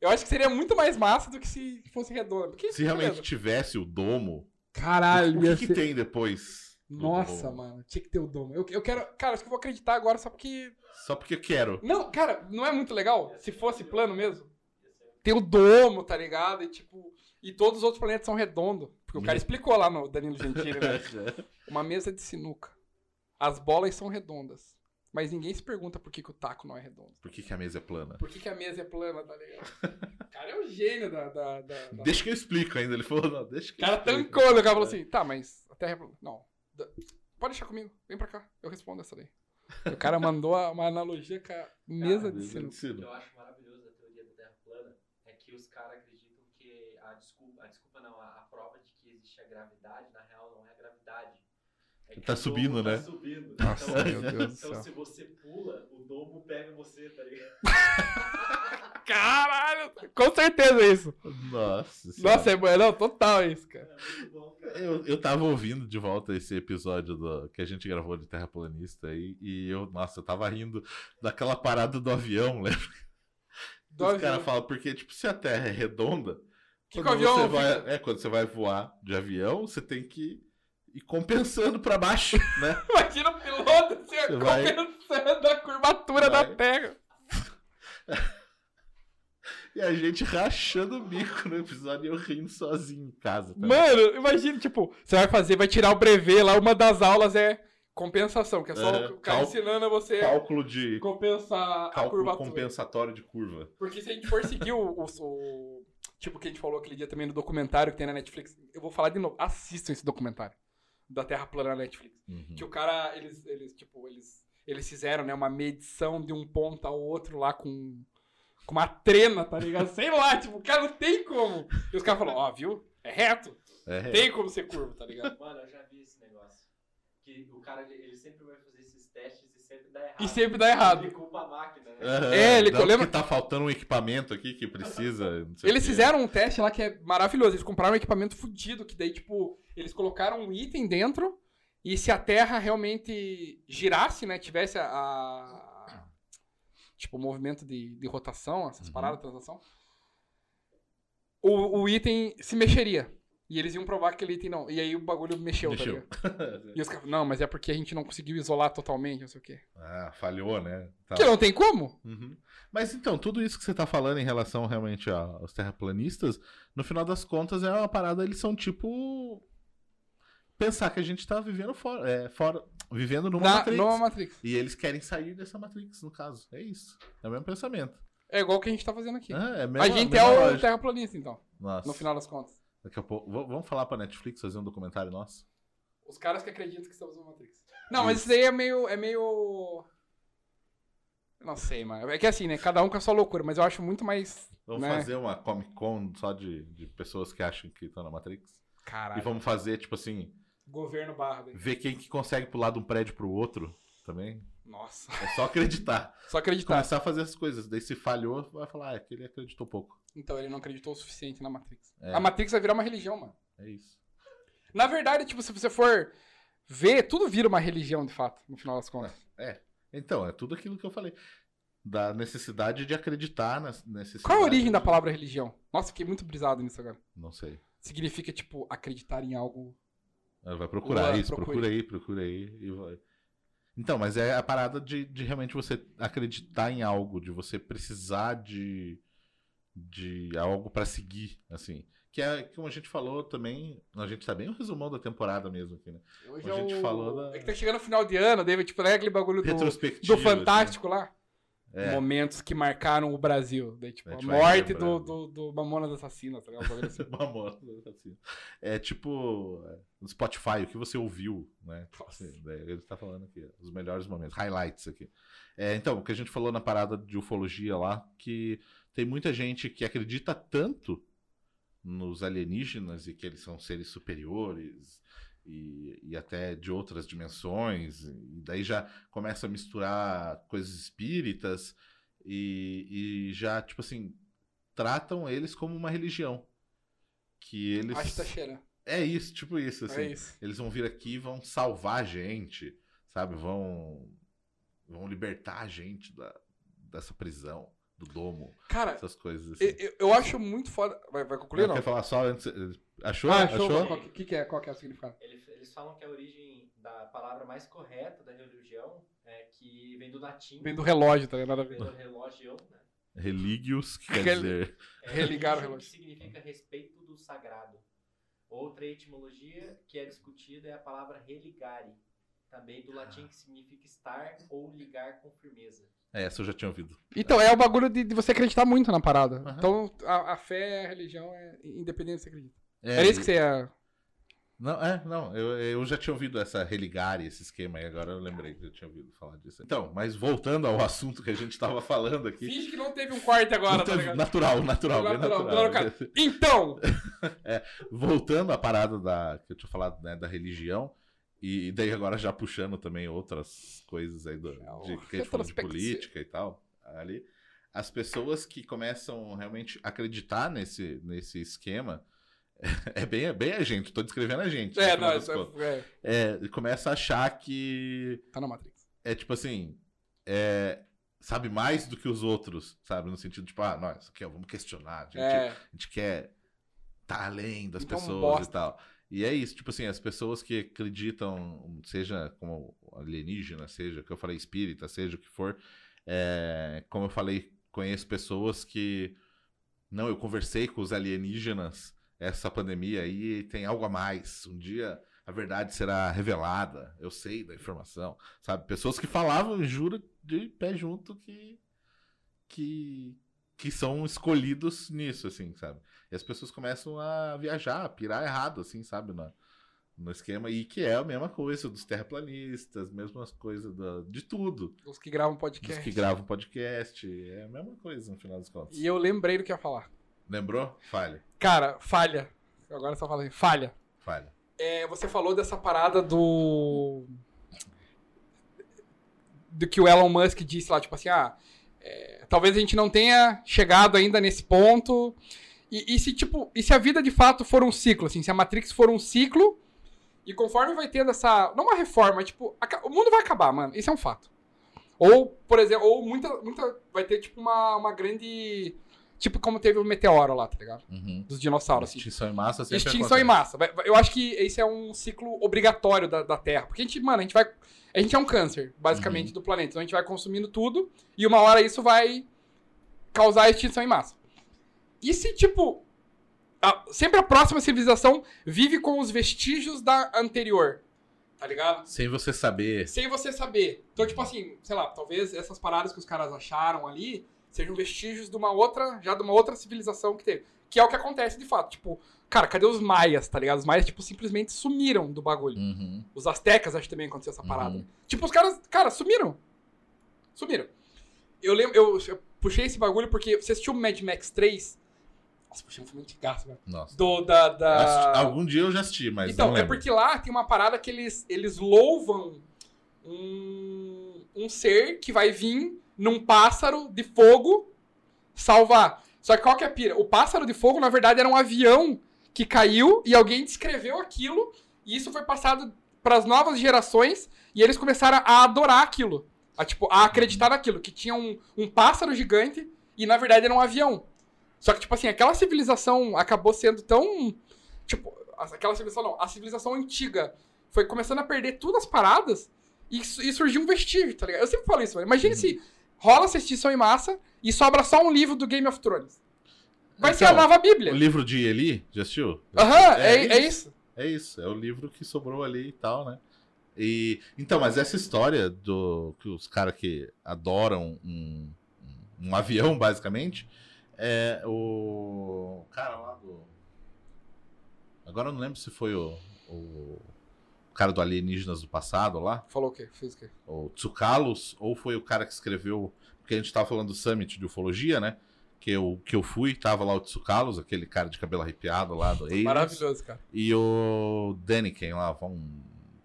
Eu acho que seria muito mais massa do que se fosse redonda. Porque, Se realmente beleza. tivesse o domo, Caralho, o que, que ser- tem depois? Nossa, mano, tinha que ter o domo. Eu, eu quero. Cara, acho que eu vou acreditar agora só porque. Só porque eu quero. Não, cara, não é muito legal se fosse plano mesmo? Tem o domo, tá ligado? E tipo. E todos os outros planetas são redondos. Porque o cara explicou lá no Danilo Gentili, né? Uma mesa de sinuca. As bolas são redondas. Mas ninguém se pergunta por que, que o taco não é redondo. Por que, que a mesa é plana? Por que, que a mesa é plana, tá ligado? O cara é o gênio da. da, da- da- Deixa que eu explico ainda. Ele falou, não, deixa que O cara eu explico. tancou, né? o cara falou assim: tá, mas a Terra é plana. Não. Da- Pode deixar comigo, vem pra cá, eu respondo essa daí. O cara mandou a- uma analogia com a mesa sinuca. de sino. eu acho maravilhoso da teoria da Terra plana é que os caras acreditam que a desculpa, a desculpa não, a, a prova de que existe a gravidade, na real, não é a gravidade. É Tá subindo, tá né? subindo. Nossa, então, meu Deus do então se você pula, o domo pega você, tá ligado? Caralho! Com certeza é isso. Nossa senhora. Nossa, é, bom, não, total isso, cara. É muito bom, cara. Eu, eu tava ouvindo de volta esse episódio do, que a gente gravou de Terraplanista aí, e eu, nossa, eu tava rindo daquela parada do avião, lembra? Do Os avião. caras falam, porque, tipo, se a Terra é redonda, Que quando o avião você fica- vai, é, quando você vai voar de avião, você tem que ir compensando pra baixo, né? Imagina o piloto Você vai- compensando a curvatura Vai. da Terra. E a gente rachando o bico no episódio e eu rindo sozinho em casa. tá? Mano, imagina, tipo, você vai fazer, vai tirar o brevet lá, uma das aulas é compensação, que é só É, o cara ensinando a você Cálculo de. compensar a Cálculo curvatura. compensatório de curva. Porque se a gente for seguir o, o, o- Tipo, que a gente falou aquele dia também no documentário que tem na Netflix. Eu vou falar de novo. Assistam esse documentário. Da Terra plana na Netflix. Uhum. Que o cara, eles, eles tipo, eles, eles fizeram, né, uma medição de um ponto ao outro lá com, com uma trena, tá ligado? Sei lá, tipo, cara, não tem como. E os caras falaram, ó, viu? É reto. É, Tem como ser curvo, tá ligado? Mano, eu já vi esse negócio. Que o cara, ele, sempre vai fazer esses testes e sempre dá errado. E sempre dá errado. Ele culpa a máquina, né? Aham. É, ele Não, lembra- que tá faltando um equipamento aqui que precisa. não sei Eles o fizeram um teste lá que é maravilhoso. Eles compraram um equipamento fudido, que daí, tipo, eles colocaram um item dentro e se a Terra realmente girasse, né, tivesse a... a- tipo, o movimento de, de rotação, essas Uhum. paradas de translação, o, o item se mexeria. E eles iam provar que aquele item não. E aí o bagulho mexeu, tá Mexeu. ligado? E os caras, não, mas é porque a gente não conseguiu isolar totalmente, não sei o quê. ah, falhou, né? Tá. Que não tem como. Uhum. Mas então, tudo isso que você tá falando em relação realmente a- aos terraplanistas, no final das contas é uma parada, eles são tipo. Pensar que a gente tá vivendo fora. É, fora vivendo numa Na, Matrix. numa Matrix. E eles querem sair dessa Matrix, no caso. É isso. É o mesmo pensamento. É igual o que a gente tá fazendo aqui. Ah, é a a gente é o lógica. terraplanista, então, Nossa. no final das contas. Daqui a pouco. Vamos falar pra Netflix fazer um documentário nosso? Os caras que acreditam que estamos no Matrix. Não, mas isso daí é meio. É meio. Não sei, mano. É que assim, né? Cada um com a sua loucura, mas eu acho muito mais. Vamos né? fazer uma Comic Con só de, de pessoas que acham que estão na Matrix? Caralho. E vamos fazer, tipo assim, Governo barra. daí. ver quem que consegue pular de um prédio pro outro também. Nossa. É só acreditar. Só acreditar. Começar a fazer essas coisas. Daí se falhou, vai falar, ah, que ele acreditou pouco. Então, ele não acreditou o suficiente na Matrix. É. A Matrix vai virar uma religião, mano. É isso. Na verdade, tipo, se você for ver, tudo vira uma religião, de fato, no final das contas. É. Então, é tudo aquilo que eu falei. da necessidade de acreditar na necessidade. Qual é a origem da palavra religião? Nossa, fiquei muito brisado nisso agora. Não sei. Significa, tipo, acreditar em algo. Vai procurar isso, procura aí, procura aí e vai. Então, mas é a parada de, de realmente você acreditar em algo, de você precisar de, de algo pra seguir, assim. Que é como a gente falou também. A gente tá bem o resumão da temporada mesmo aqui, né? Hoje A gente é o- falou da- É que tá chegando no final de ano, David, tipo, é aquele bagulho do, do Fantástico lá? É. Momentos que marcaram o Brasil. Daí, tipo, A morte do, lembrando. do, do Mamonas Assassinas, tá ligado? Assim. Mamona, assim. É tipo é, no Spotify, o que você ouviu, né? Nossa. Assim, ele tá falando aqui, os melhores momentos, highlights aqui. É, então, o que a gente falou na parada de ufologia lá, que tem muita gente que acredita tanto nos alienígenas e que eles são seres superiores e, e até de outras dimensões, e daí já começa a misturar coisas espíritas e, e já, tipo assim, tratam eles como uma religião. Que eles. Que tá cheirando. É isso, tipo isso, assim. É isso. Eles vão vir aqui e vão salvar a gente, sabe? Vão, vão libertar a gente da, dessa prisão, do domo, Cara, essas coisas assim. eu, eu- eu acho muito foda. Vai, vai concluir ou Não, não? quer falar só antes? Achou? Ah, Achou? achou? Qual, que, que é, qual que é o significado? Ele- Eles falam que a origem da palavra mais correta da religião é que vem do latim. Vem do relógio, tá ligado? Nada a vem ver. do relógio, né? Religios, que quer Rel- dizer. É Religar o que relógio. significa respeito do sagrado. Outra etimologia que é discutida é a palavra religare, também do latim que significa estar ou ligar com firmeza. É, essa eu já tinha ouvido. Então, é o bagulho de, de você acreditar muito na parada. Aham. Então, a, a fé, a religião é independente do que você acredita. É, Era isso que você ia. Não, é, não, eu, eu já tinha ouvido essa religare, esse esquema aí, agora eu lembrei que eu tinha ouvido falar disso. Então, mas voltando ao assunto que a gente tava falando aqui. Finge que não teve um corte agora, tá teve- ligado? natural, natural, Natural, natural. natural, cara. Então, Voltando à parada da que eu tinha falado, né, da religião, e daí agora já puxando também outras coisas aí do, É de, que a de política e tal, ali, as pessoas que começam realmente a acreditar nesse, nesse esquema, é bem, é bem a gente, tô descrevendo a gente. é, não, isso contas. é, É, começa a achar que tá na Matrix. é tipo assim, é, sabe mais do que os outros, sabe? No sentido, tipo, ah, nós, aqui, ó, vamos questionar, a gente, É, a gente quer tá além das Então, pessoas bosta. e tal. E é isso, tipo assim, as pessoas que acreditam, seja como alienígena, seja que eu falei espírita, seja o que for, é, como eu falei, conheço pessoas que não, eu conversei com os alienígenas essa pandemia aí tem algo a mais. Um dia a verdade será revelada. Eu sei da informação, sabe? Pessoas que falavam, juro, de pé junto que que que são escolhidos nisso, assim, sabe? E as pessoas começam a viajar, a pirar errado, assim, sabe? Na, no esquema. E que é a mesma coisa dos terraplanistas, mesmas coisas da- de tudo. os que gravam podcast. que gravam podcast. É a mesma coisa, no final das contas. E eu lembrei do que ia falar. Lembrou? Falha. Cara, falha. Agora só falei, falha. Falha. É, você falou dessa parada do. Do que o Elon Musk disse lá, tipo assim, ah, é, talvez a gente não tenha chegado ainda nesse ponto. E, e se, tipo, e se a vida de fato for um ciclo, assim, se a Matrix for um ciclo, e conforme vai tendo essa. Não uma reforma, mas, tipo, aca- o mundo vai acabar, mano. Isso é um fato. Ou, por exemplo, ou muita. muita vai ter, tipo, uma, uma grande. Tipo, como teve o meteoro lá, tá ligado? Uhum. Dos dinossauros, assim. Extinção em massa sempre Extinção em acontece. massa. Vai- vai- Eu acho que esse é um ciclo obrigatório da, da Terra. Porque a gente, mano, a gente vai. A gente é um câncer, basicamente, do planeta. Então a gente vai consumindo tudo e uma hora isso vai causar a extinção em massa. E se, tipo. a- sempre a próxima civilização vive com os vestígios da anterior. Tá ligado? Sem você saber. Sem você saber. Então, tipo assim, sei lá, talvez essas paradas que os caras acharam ali sejam vestígios de uma outra, já de uma outra civilização que teve. Que é o que acontece de fato. Tipo, cara, cadê os maias, tá ligado? Os maias, tipo, simplesmente sumiram do bagulho. Uhum. Os astecas, acho que também aconteceu essa parada. Uhum. Tipo, os caras, cara, sumiram. Sumiram. Eu lembro, eu, eu puxei esse bagulho porque você assistiu Mad Max 3? Nossa, puxei um filme antigaço, velho. Nossa. Do, da, da... assisti- algum dia eu já assisti, mas Então, é porque lá tem uma parada que eles, eles louvam um, um ser que vai vir num pássaro de fogo salvar. Só que qual que é a pira? O pássaro de fogo, na verdade, era um avião que caiu e alguém descreveu aquilo e isso foi passado para as novas gerações e eles começaram a adorar aquilo. A, tipo, a acreditar naquilo, que tinha um, um pássaro gigante e na verdade era um avião. Só que, tipo assim, aquela civilização acabou sendo tão. Tipo, aquela civilização não, a civilização antiga foi começando a perder todas as paradas e, e surgiu um vestígio, tá ligado? Eu sempre falo isso, mano. Imagine se rola essa extinção em massa e sobra só um livro do Game of Thrones. Vai ser a Então, nova Bíblia. O livro de Eli, já assistiu? Aham, é, é isso. É isso, é o livro que sobrou ali e tal, né? E, então, mas essa história do que os caras que adoram um, um, um avião, basicamente, é o cara lá do. Agora eu não lembro se foi o, o cara do Alienígenas do passado lá, Falou o quê? Fez o quê? o Tsukalos, ou foi o cara que escreveu. Porque a gente tava falando do Summit de ufologia, né? Que eu, que eu fui, tava lá o Tsukalos, aquele cara de cabelo arrepiado lá do Aliens. Maravilhoso, cara. E o Deniken lá, Von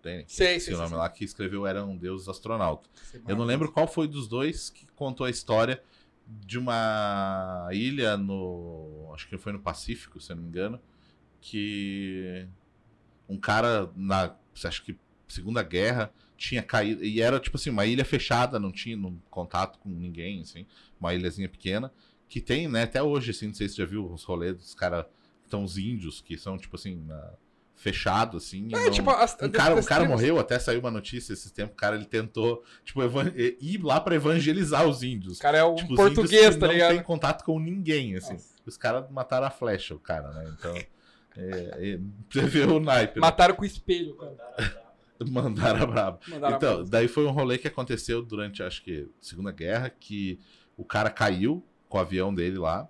Deniken, Sei, sei, o nome sei, lá, que escreveu Era um Deus Astronauta. Eu não lembro qual foi dos dois que contou a história de uma ilha no. Acho que foi no Pacífico, se eu não me engano. Que um cara na. Acho que Segunda Guerra tinha caído. E era tipo assim, uma ilha fechada, não tinha não, contato com ninguém, assim. Uma ilhazinha pequena. Que tem, né, até hoje, assim, não sei se você já viu os rolês dos caras que estão os índios, que são, tipo assim, na- fechado, assim. É, não- tipo, as, um cara, um cara morreu, até saiu uma notícia esse tempo, o cara ele tentou, tipo, evan- ir lá pra evangelizar os índios. O cara é um Tipo, português, tá não ligado? tem contato com ninguém, assim. Nossa. Os caras mataram a flecha, o cara, né? Então, é, é, você vê o naipe. né? Mataram com espelho, cara. Mandaram a braba. Mandaram Então, a- daí foi um rolê que aconteceu durante, acho que, Segunda Guerra, que o cara caiu com o avião dele lá.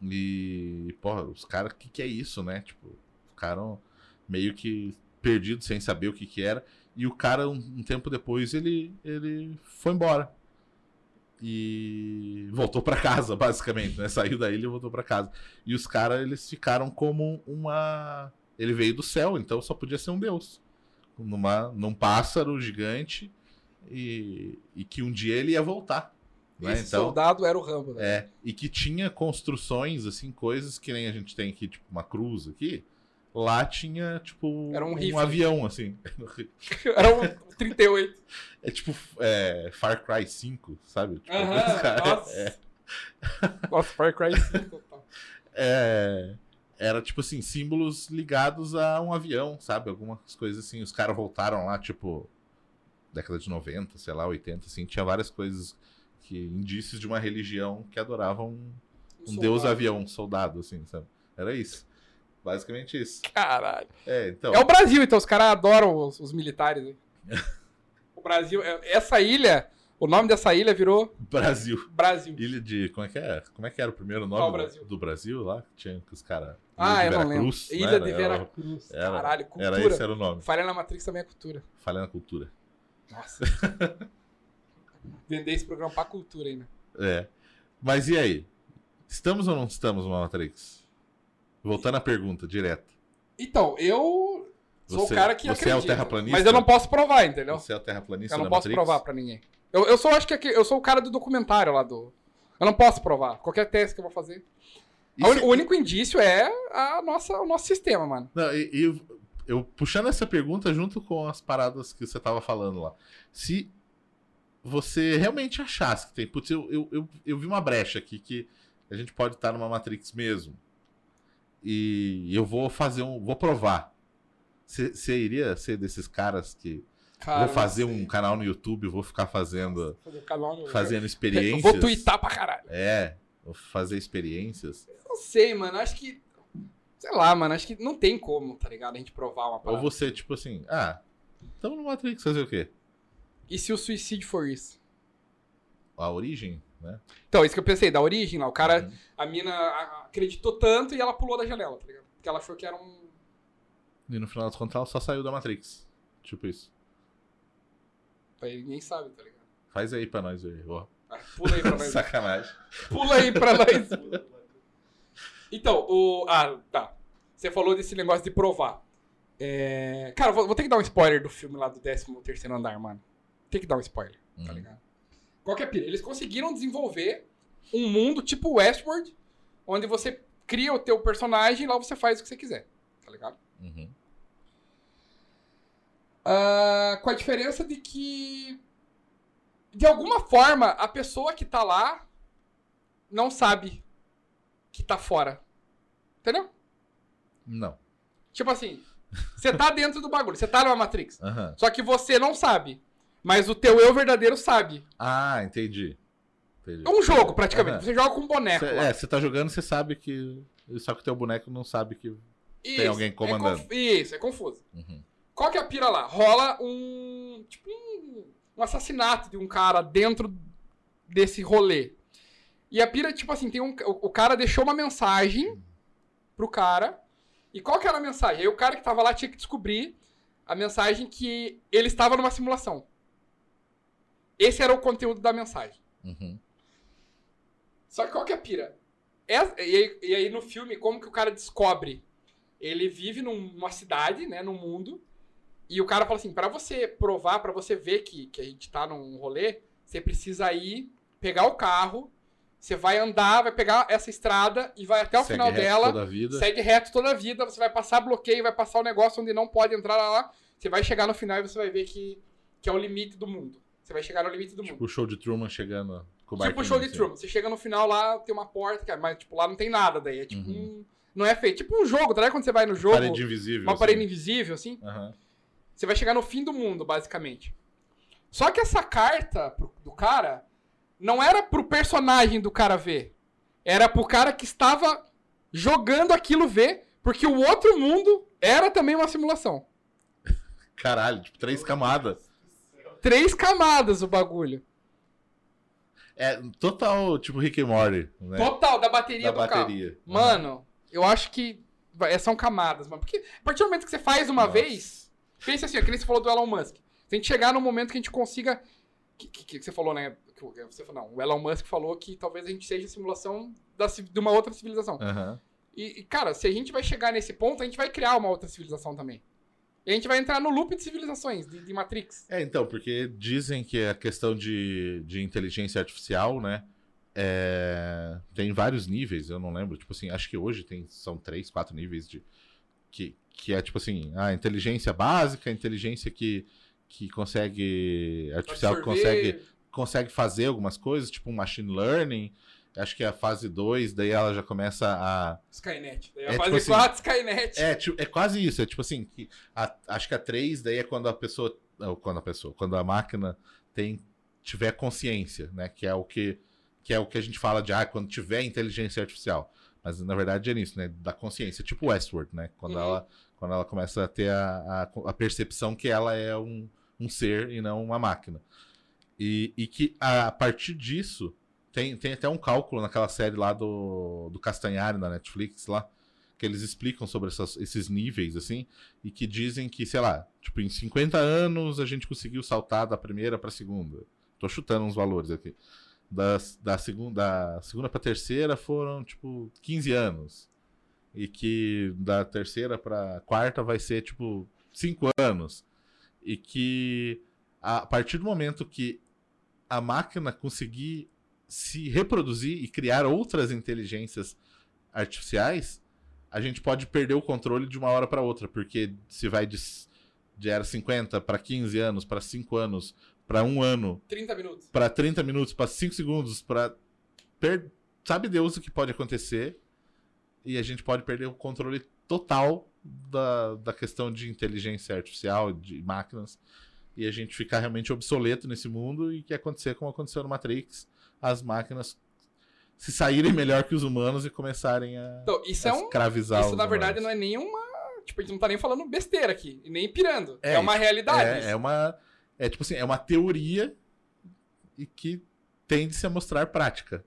E, porra, os caras, o que, que é isso, né? Tipo, ficaram meio que perdidos sem saber o que, que era. E o cara, um, um tempo depois, ele, ele foi embora. E voltou pra casa, basicamente, né? Saiu da ilha e voltou pra casa. E os caras, eles ficaram como uma. Ele veio do céu, então só podia ser um deus. Numa, num pássaro gigante. E, e que um dia ele ia voltar. Né? Esse soldado era o Rambo, né? É, e que tinha construções, assim, coisas que nem a gente tem aqui, tipo, uma cruz aqui. Lá tinha, tipo, Era um rifle. avião, assim. Era um 38. É tipo é, Far Cry 5, sabe? Tipo, Aham, os caras- nossa. é, Nossa, Far Cry 5 total. é, era, tipo assim, símbolos ligados a um avião, sabe? Algumas coisas assim. Os caras voltaram lá, tipo, década de 90, sei lá, 80, assim. Tinha várias coisas, que indícios de uma religião que adoravam um, um deus avião, um soldado, assim, sabe? Era isso. Basicamente isso. Caralho. É, então. É o Brasil, então os caras adoram os, os militares. Né? o Brasil, é- essa ilha, o nome dessa ilha virou Brasil. Brasil. Ilha de. Como é que é? Como é que era o primeiro nome do- Brasil? do Brasil lá? Que tinha que os caras. Ah, eu não lembro. Ilha de Era- Veracruz. era- Caralho, Era cultura. esse era o nome. Falha na Matrix também é cultura. Falha na cultura. Nossa. Vender esse programa pra cultura ainda. É. Mas e aí? Estamos ou não estamos numa Matrix? Voltando à pergunta, direto. Então, eu sou Você- o cara que você é o acredita. terraplanista? Mas eu não posso provar, entendeu? Você é o terraplanista Eu não posso Matrix? provar pra ninguém. Eu, eu só acho que aqui- eu sou o cara do documentário lá do. Eu não posso provar. Qualquer teste que eu vou fazer. A se- O único indício é a nossa, o nosso sistema, mano. Não, e, e eu, puxando essa pergunta junto com as paradas que você tava falando lá. Se você realmente achasse que tem. Putz, eu, eu, eu, eu vi uma brecha aqui que a gente pode estar numa Matrix mesmo. E eu vou fazer um. Vou provar. Você iria ser desses caras que. Cara, vou fazer um canal no YouTube, vou ficar fazendo. Fazer canal no- Fazendo Eu experiências. vou twittar pra caralho. É, vou fazer experiências. Não sei, mano. Acho que. Sei lá, mano. Acho que não tem como, tá ligado? A gente provar uma Ou parada. você, tipo assim, ah, estamos no Matrix, fazer o quê? E se o suicídio for isso? A origem, né? Então, isso que eu pensei, da origem lá. O cara, Uhum. a mina acreditou tanto e ela pulou da janela, tá ligado? Porque ela achou que era um. E no final das contas ela só saiu da Matrix. Tipo isso. Aí Ninguém sabe, tá ligado? Faz aí pra nós ver. ó. Ah, Pula aí pra nós. Sacanagem. Pula aí pra nós. Então, o. Ah, tá. Você falou desse negócio de provar. É... Cara, vou, vou ter que dar um spoiler do filme lá do 13 terceiro andar, mano. Tem que dar um spoiler, tá Uhum. ligado? Qual que é a pira? Eles conseguiram desenvolver um mundo tipo Westworld, onde você cria o teu personagem e lá você faz o que você quiser, tá ligado? Uhum. Ah, com a diferença de que de alguma forma, a pessoa que tá lá não sabe que tá fora. Entendeu? Não. Tipo assim, você tá dentro do bagulho, você tá numa Matrix. Aham. Só que você não sabe. Mas o teu eu verdadeiro sabe. Ah, entendi. Entendi. É um jogo, praticamente. Aham. Você joga com um boneco. Cê- é, você tá jogando, você sabe que. Só que o teu boneco não sabe que. tem alguém é comandando. conf- Isso, é confuso. Uhum. Qual que é a pira lá? Rola um. Tipo um, um assassinato de um cara dentro desse rolê. E a pira, tipo assim, tem um. O, o cara deixou uma mensagem pro cara. E qual que era a mensagem? Aí o cara que tava lá tinha que descobrir a mensagem que ele estava numa simulação. Esse era o conteúdo da mensagem. Uhum. Só que qual que é a pira? É- e, aí, e aí no filme, como que o cara descobre? Ele vive num- numa cidade, né, num mundo, e o cara fala assim, pra você provar, pra você ver que, que a gente tá num rolê, você precisa ir, pegar o carro, você vai andar, vai pegar essa estrada e vai até o Segue final reto dela, Toda a vida. segue reto toda a vida, você vai passar bloqueio, vai passar o negócio onde não pode entrar lá, lá, você vai chegar no final e você vai ver que, que é o limite do mundo. Você vai chegar no limite do mundo. Tipo o show de Truman chegando com o Tipo o show de assim. Truman. Você chega no final lá, tem uma porta, cara, mas tipo, lá não tem nada daí. É tipo Uhum. um. Não é feito. Tipo um jogo, tá ligado? Quando você vai no jogo, Parede invisível. uma assim. parede invisível, assim, Aham. você vai chegar no fim do mundo, basicamente. Só que essa carta pro- do cara não era pro personagem do cara ver. Era pro cara que estava jogando aquilo ver, porque o outro mundo era também uma simulação. Caralho, tipo, três camadas. Três camadas o bagulho. É total, tipo Rick and Morty, né? Total, da bateria da do carro. bateria. Mano, eu acho que vai- são camadas, mano. Porque a partir do momento que você faz uma Nossa. vez, pense assim, ó, que nem você falou do Elon Musk. A gente chegar num momento que a gente consiga. Que, que, que você falou, né? que o- Você falou, não, o Elon Musk falou que talvez a gente seja a simulação da, de uma outra civilização. E, e, cara, se a gente vai chegar nesse ponto, a gente vai criar uma outra civilização também. E a gente vai entrar no loop de civilizações, de, de Matrix. É, então, porque dizem que a questão de, de inteligência artificial, né? é, tem vários níveis, eu não lembro. Tipo assim, acho que hoje tem, são três, quatro níveis de. Que, que é tipo assim, a inteligência básica, a inteligência que, que consegue. Artificial que consegue, consegue fazer algumas coisas, tipo um machine learning. Acho que é a fase 2, daí ela já começa a. Skynet. Daí É, a tipo fase assim, 4, Skynet. É, tipo, é quase isso. É tipo assim, que a- acho que a 3 daí é quando a pessoa. Quando a pessoa, quando a máquina tem, tiver consciência, né? Que é o que, que é o que a gente fala de ah, quando tiver inteligência artificial. Mas na verdade é nisso, né? Da consciência. Tipo Westworld, né? Quando, Uhum. ela, quando ela começa a ter a, a, a percepção que ela é um, um ser e não uma máquina. E, e que a, partir disso. Tem, tem até um cálculo naquela série lá do, do Castanhari na Netflix lá que eles explicam sobre essas- esses níveis, assim, e que dizem que, sei lá, tipo, em 50 anos a gente conseguiu saltar da primeira pra segunda. Tô chutando uns valores aqui. Das, da segunda, da segunda pra terceira foram, tipo, 15 anos. E que da terceira pra quarta vai ser, tipo, 5 anos. E que a partir do momento que a máquina conseguir se reproduzir e criar outras inteligências artificiais, a gente pode perder o controle de uma hora para outra, porque se vai de, de era 50 para 15 anos, para 5 anos, para um ano, 30 minutos. para 30 minutos, para 5 segundos, para sabe Deus o que pode acontecer e a gente pode perder o controle total da, da questão de inteligência artificial, de máquinas, e a gente ficar realmente obsoleto nesse mundo e que acontecer como aconteceu no Matrix, as máquinas se saírem melhor que os humanos e começarem a, Então, isso a é um. escravizar Isso, na verdade, humanos. não é nenhuma. Tipo, a gente não tá nem falando besteira aqui, e nem pirando. É, É, uma realidade. É, é uma. É tipo assim, é uma teoria e que tende-se a mostrar prática.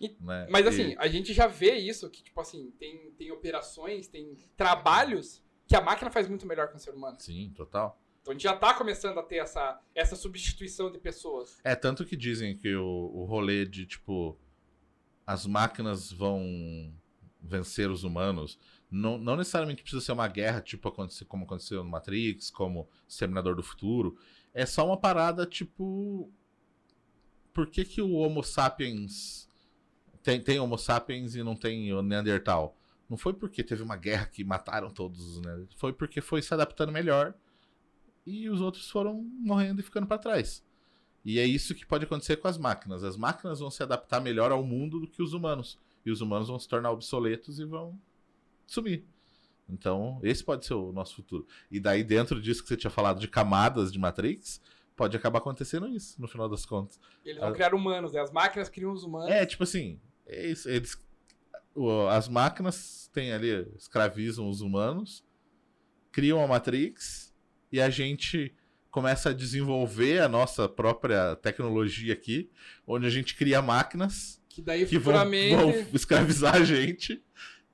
E- né? Mas E- assim, a gente já vê isso, que, tipo assim, tem, tem operações, tem trabalhos que a máquina faz muito melhor que o ser humano. Sim, total. Então a gente já tá começando a ter essa, essa substituição de pessoas. É, tanto que dizem que o, o rolê de, tipo, as máquinas vão vencer os humanos, não, não necessariamente precisa ser uma guerra, tipo, acontecer, como aconteceu no Matrix, como Exterminador do Futuro. É só uma parada, tipo. Por que, que o Homo sapiens. Tem, tem Homo sapiens e não tem o Neandertal? Não foi porque teve uma guerra que mataram todos, né? Foi porque foi se adaptando melhor e os outros foram morrendo e ficando pra trás. E é isso que pode acontecer com as máquinas. As máquinas vão se adaptar melhor ao mundo do que os humanos. E os humanos vão se tornar obsoletos e vão sumir. Então, esse pode ser o nosso futuro. E daí, dentro disso que você tinha falado de camadas de Matrix, pode acabar acontecendo isso, no final das contas. Eles vão Ah. criar humanos, né? As máquinas criam os humanos. É, tipo assim, é eles, as máquinas têm ali, escravizam os humanos, criam a Matrix e a gente começa a desenvolver a nossa própria tecnologia aqui, onde a gente cria máquinas Que daí que vão, vão escravizar a gente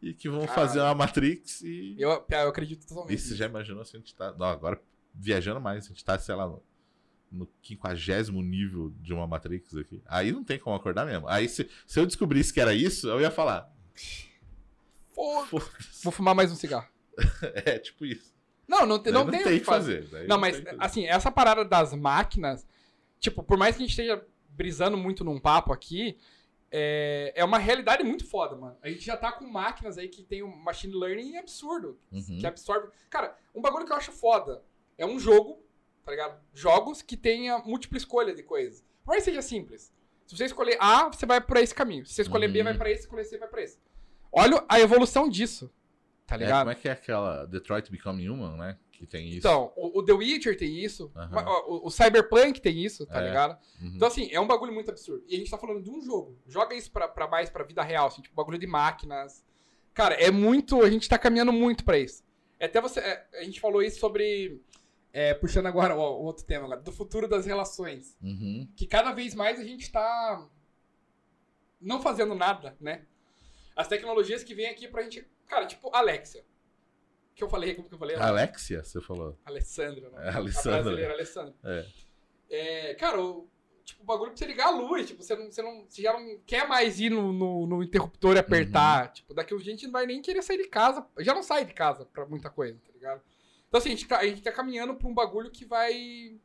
e que vão Cara. fazer uma Matrix e. Eu, eu acredito totalmente. E você já imaginou se a gente tá. Não, agora viajando mais, a gente tá, sei lá, no, no 50 nível de uma Matrix aqui. Aí não tem como acordar mesmo. Aí se, se eu descobrisse que era isso, eu ia falar. "Foda-se." vou fumar mais um cigarro. É tipo isso. Não, não, tem- Daí não, tem o que fazer. Daí Não, mas tem fazer. assim, essa parada das máquinas, tipo, por mais que a gente esteja brisando muito num papo aqui, é, é uma realidade muito foda, mano. A gente já tá com máquinas aí que tem um machine learning absurdo, Uhum. que absorve. Cara, um bagulho que eu acho foda é um jogo, tá ligado? Jogos que tenha múltipla escolha de coisas. Por mais que seja simples. Se você escolher A, você vai por esse caminho. Se você escolher B, Uhum. vai pra esse, se escolher C, vai pra esse. Olha a evolução disso. Tá É, ligado? como é que é aquela Detroit Become Human, né? Que tem isso. Então, o, o The Witcher tem isso, ó, o, o Cyberpunk tem isso, tá É. ligado? Uhum. Então, assim, é um bagulho muito absurdo. E a gente tá falando de um jogo. Joga isso pra, pra mais pra vida real, assim, tipo, bagulho de máquinas. Cara, é muito. A gente tá caminhando muito pra isso. É Até você. é, a gente falou isso sobre. é, puxando agora ó, o outro tema do futuro das relações. Uhum. Que cada vez mais a gente tá. Não fazendo nada, né? As tecnologias que vêm aqui pra gente. Cara, tipo, Alexia. Que eu falei, como que eu falei? Alexia, você falou. Alessandra, né? É, Alessandra. brasileira, Alessandra. É. É, cara, o, tipo, o bagulho pra você ligar a luz, tipo, você, não, você, não, você já não quer mais ir no, no, no interruptor e apertar. Uhum. Tipo, daqui a gente não vai nem querer sair de casa. Já não sai de casa pra muita coisa, tá ligado? Então, assim, a gente, tá, a gente tá caminhando pra um bagulho que vai.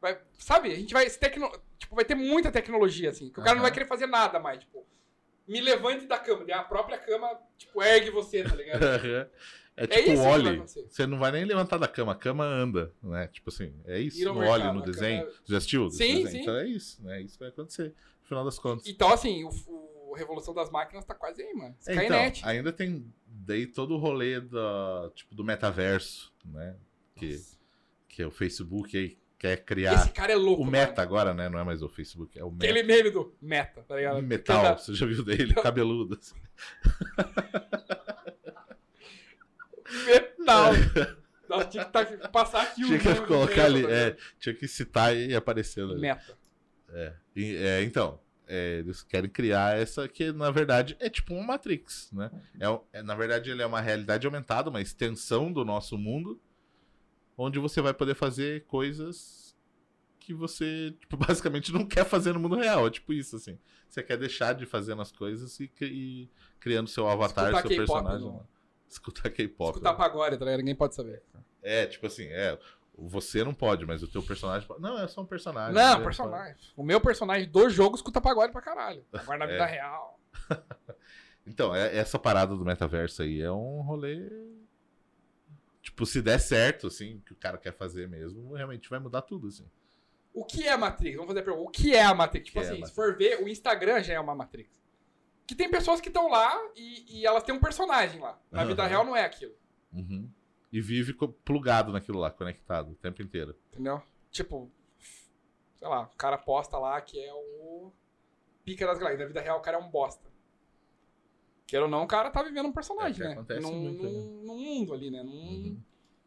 vai sabe? A gente vai. Tecno, tipo, vai ter muita tecnologia, assim. Que o cara não vai querer fazer nada mais. Tipo, me levante da cama. A própria cama, tipo, ergue você, tá ligado? É tipo isso o que vai Oli. acontecer. Você não vai nem levantar da cama, a cama anda, né? Tipo assim, é isso. No mercado, no desenho. cama- Você já assistiu? Sim, desenho? sim. Então é isso, né? É isso vai acontecer, no final das contas. Então, assim, o, o Revolução das Máquinas tá quase aí, mano. É, Skynet. Então, ainda tem daí todo o rolê da, tipo, do metaverso, né? Que, que é o Facebook aí quer criar Esse cara é louco. o Meta agora, né? Não é mais o Facebook, é o Meta. Aquele meme do Meta, tá ligado? Metal, você já viu dele, cabeludo. assim. Metal. Nossa, tinha que tá- passar aqui o Tinha que colocar ali, tá é, tinha que citar e aparecendo ali. Meta. E, é, então, é, eles querem criar essa que, na verdade, é tipo uma Matrix, né? É, é, na verdade, ele é uma realidade aumentada, uma extensão do nosso mundo, onde você vai poder fazer coisas que você, tipo, basicamente não quer fazer no mundo real. É tipo isso, assim. Você quer deixar de fazer as coisas e, e criando seu avatar, Escutar seu personagem. não. lá. Escutar K-pop. Escutar né? pagode, tá ligado? Ninguém pode saber. É, tipo assim, é. Você não pode, mas o teu personagem pode. Não, é só um personagem. Não, né? personagem. O meu personagem do jogo escuta pagode pra caralho. Agora na É. vida real. Então, é- essa parada do metaverso aí é um rolê. Tipo, se der certo, assim, que o cara quer fazer mesmo, realmente vai mudar tudo, assim. O que é a Matrix? Vamos fazer a pergunta. O que é a Matrix? Tipo é assim, Matrix? se for ver, o Instagram já é uma Matrix. Que tem pessoas que estão lá e, e elas têm um personagem lá. Na vida Aham. real não é aquilo. Uhum. E vive plugado naquilo lá, conectado o tempo inteiro. Entendeu? Tipo, sei lá, o cara posta lá que é o pica das galáxias. Na vida real o cara é um bosta. Queira ou não, o cara tá vivendo um personagem, É, né? acontece num, muito, né? num- num mundo ali, né? Num, Uhum.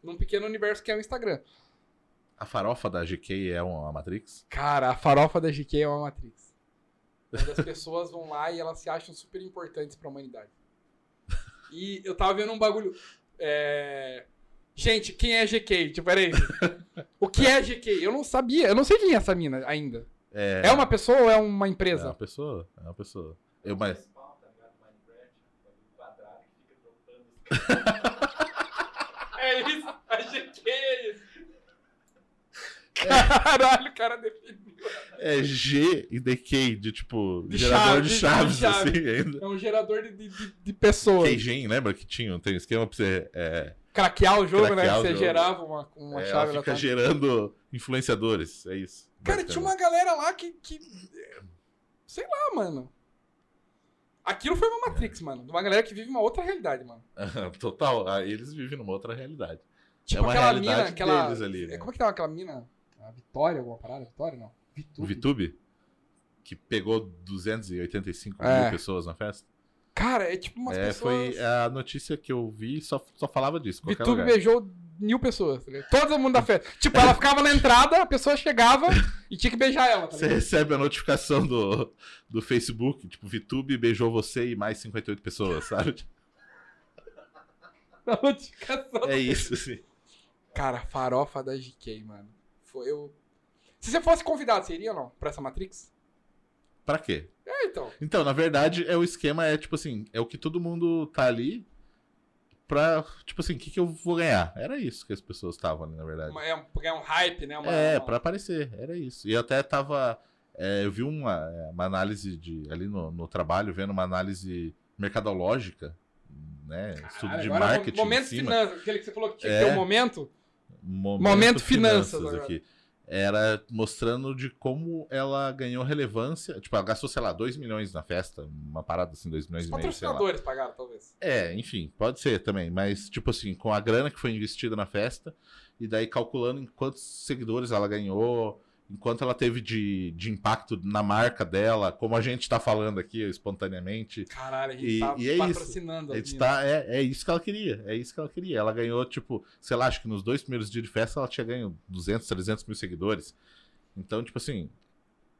num pequeno universo que é o Instagram. A farofa da GK é uma Matrix? Cara, a farofa da GK é uma Matrix. Onde as pessoas vão lá e elas se acham super importantes pra humanidade. E eu tava vendo um bagulho. é, Gente, quem é GK? Tipo, peraí. O que é GK? Eu não sabia. Eu não sei quem é essa mina ainda. É, É uma pessoa ou é uma é empresa? uma pessoa. É uma pessoa. Eu, mas, Spawn, tá ligado? Minecraft, bagulho quadrado que fica dropando os É isso, a GK é isso. Caralho, o cara definiu. é G e DK, de tipo, De gerador chave, de de chaves, chave. assim, ainda. É um gerador de, de, de- de pessoas. Keijin, lembra que tinha? Tem um esquema pra você é, Craquear o jogo, Craquear né? o Você jogo. gerava uma, uma É, chave ela fica gerando influenciadores, é isso. Cara, tinha uma galera lá que, que. Sei lá, mano. Aquilo foi uma Matrix, mano. De uma galera que vive uma outra realidade, mano. Total, ah, eles vivem numa outra realidade. Tipo é uma aquela mina, aquela. deles ali, né? Como é que tava aquela mina? A Vitória, alguma parada? Vitória, não. O Vitube. VTube, que pegou 285 É. mil pessoas na festa. Cara, é tipo umas É, pessoas. foi a notícia que eu vi, só, só falava disso. Vitube beijou mil pessoas. tá? Todo mundo da festa. Tipo, ela ficava na entrada, a pessoa chegava e tinha que beijar ela. Tá Você recebe a notificação do, do Facebook, tipo, VTube beijou você e mais 58 pessoas, sabe? A notificação. É isso, assim. Cara, farofa da GK, mano. Foi eu. Se você fosse convidado, você iria ou não? Pra essa Matrix? Pra quê? É, então. Então, na verdade, é o esquema é tipo assim, é o que todo mundo tá ali pra, tipo assim, o que, que eu vou ganhar? Era isso que as pessoas estavam ali, na verdade. Uma- É um, é um hype, né? Uma, É, uma- pra aparecer, era isso. E até tava. é, eu vi uma, uma análise de. ali no, no trabalho, vendo uma análise mercadológica, né? estudo Caralho, de agora, marketing. Momento finanças. Aquele que você falou que tinha É. que ter um momento. Momento, Momento finanças agora. aqui. Era mostrando de como ela ganhou relevância. Tipo, ela gastou, sei lá, 2 milhões na festa, uma parada assim, 2 milhões Os e meio, patrocinadores pagaram, talvez. É, enfim, pode ser também, mas tipo assim, com a grana que foi investida na festa, e daí calculando em quantos seguidores ela ganhou, em quanto ela teve de, de impacto na marca dela, como a gente tá falando aqui espontaneamente. Caralho, a gente E- tá e é isso. patrocinando minas. tá, é, é isso que ela queria, é isso que ela queria. Ela ganhou, tipo, sei lá, acho que nos dois primeiros dias de festa ela tinha ganho 200, 300 mil seguidores. Então, tipo assim,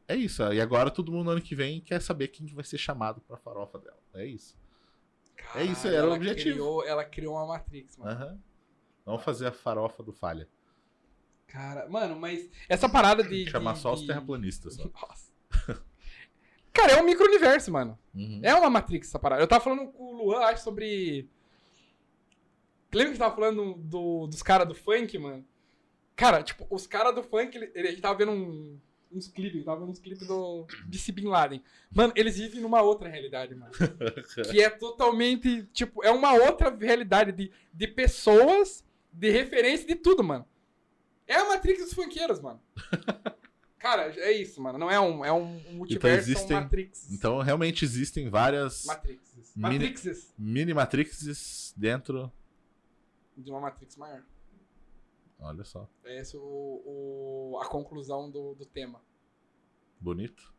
é isso. E agora todo mundo ano que vem quer saber quem vai ser chamado pra farofa dela. É isso. É isso, Caralho, era o ela objetivo. Criou, ela criou uma Matrix, mano. Aham. Vamos fazer a farofa do falha. Cara, mano, mas essa parada de. Chamar de- só os de- terraplanistas. Só. Nossa. Cara, é um micro-universo, mano. Uhum. É uma Matrix essa parada. Eu tava falando com o Luan, acho, sobre. Lembra que tava falando do- dos caras do funk, mano? Cara, tipo, os caras do funk, ele, ele- a gente tava vendo um- uns clipes, tava vendo uns clipes do DC Bin Laden. Mano, eles vivem numa outra realidade, mano. que é totalmente, tipo, é uma outra realidade de, de pessoas, de referência, de tudo, mano. É a Matrix dos funkeiros, mano. Cara, é isso, mano. Não é um, é um multiverso, existem- são Matrix. Então, realmente existem várias Matrixes. Mini- Matrixes. mini Matrixes dentro. De uma Matrix maior. Olha só, É essa o, o- a conclusão do, do tema. bonito.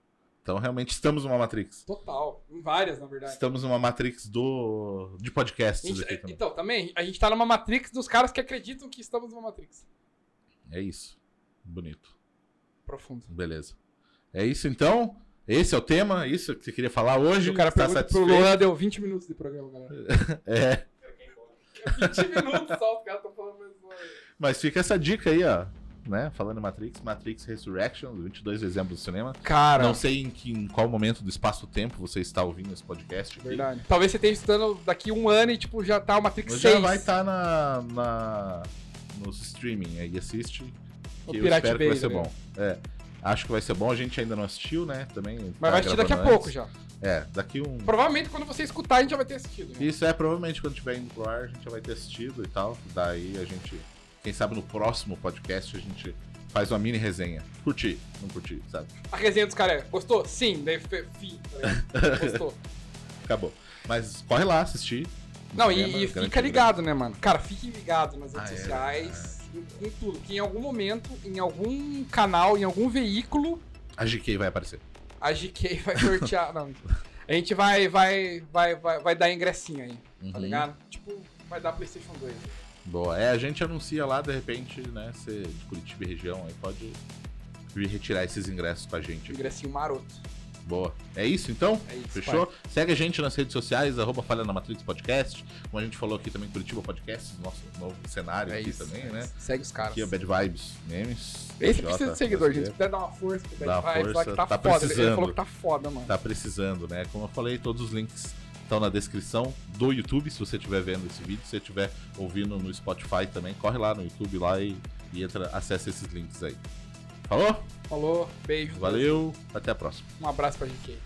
Então, realmente estamos numa Matrix. Total. Em várias, na verdade. Estamos numa Matrix do de podcasts Gente, aqui também. então, também, a gente tá numa Matrix dos caras que acreditam que estamos numa Matrix. É isso. Bonito. Profundo. Beleza. É isso então. Esse é o tema, isso que você queria falar hoje. o cara Tá pergunta pro satisfeito? Luan, deu 20 minutos de programa, galera. É. 20 minutos só, os caras estão falando mais Mas fica essa dica aí, ó. Né? Falando em Matrix, Matrix Resurrection, 22 de dezembro do cinema. Cara, Não sei em, que, em qual momento do espaço-tempo você está ouvindo esse podcast. aqui. verdade. Talvez você esteja estudando daqui um ano e, tipo, já tá o Matrix Mas 6. já vai estar na, na, nos streaming aí, assiste. O Que eu Pirate espero que vai Bay, ser né? bom. É, acho que vai ser bom. A gente ainda não assistiu, né? Também. Mas tá vai assistir daqui a gravando pouco antes. já. É, daqui um. Provavelmente quando você escutar, a gente já vai ter assistido. Né? Isso é, provavelmente quando tiver indo pro ar, a gente já vai ter assistido e tal. Daí a gente, quem sabe no próximo podcast a gente faz uma mini resenha. Curti, não curti, sabe? A resenha dos caras é, gostou? Sim, daí fim. tá? Gostou. Acabou. Mas corre lá assistir. Não, e, e grande fica ligado, né, mano? Cara, fique ligado nas redes Ah, é, sociais, em, em tudo. Que em algum momento, em algum canal, em algum veículo, A GK vai aparecer. a GK vai sortear. não, a gente vai, vai, vai, vai, vai dar ingressinho aí, tá Uhum. ligado? Tipo, vai dar PlayStation 2. Boa. É, a gente anuncia lá, de repente, né? Você de Curitiba e região aí pode vir retirar esses ingressos com a gente. Ingressinho maroto. Boa. É isso então? É isso. Fechou? Segue a gente nas redes sociais, arroba Falha na Matrix Podcast. Como a gente falou aqui também, Curitiba Podcast, nosso novo cenário É aqui isso. também, é né? isso. Segue os caras. Aqui é Bad Vibes Memes. Esse PJ, precisa de seguidor, gente. Se puder dar uma força pro Dá Bad Vibes, lá força, que tá, tá foda. Ele precisando. falou que tá foda, mano. Tá precisando, né? Como eu falei, todos os links estão na descrição do YouTube, se você estiver vendo esse vídeo. Se você estiver ouvindo no Spotify também, corre lá no YouTube lá e, e entra, acessa esses links aí. Falou? Falou, beijo. Valeu, até a próxima. Um abraço pra GK.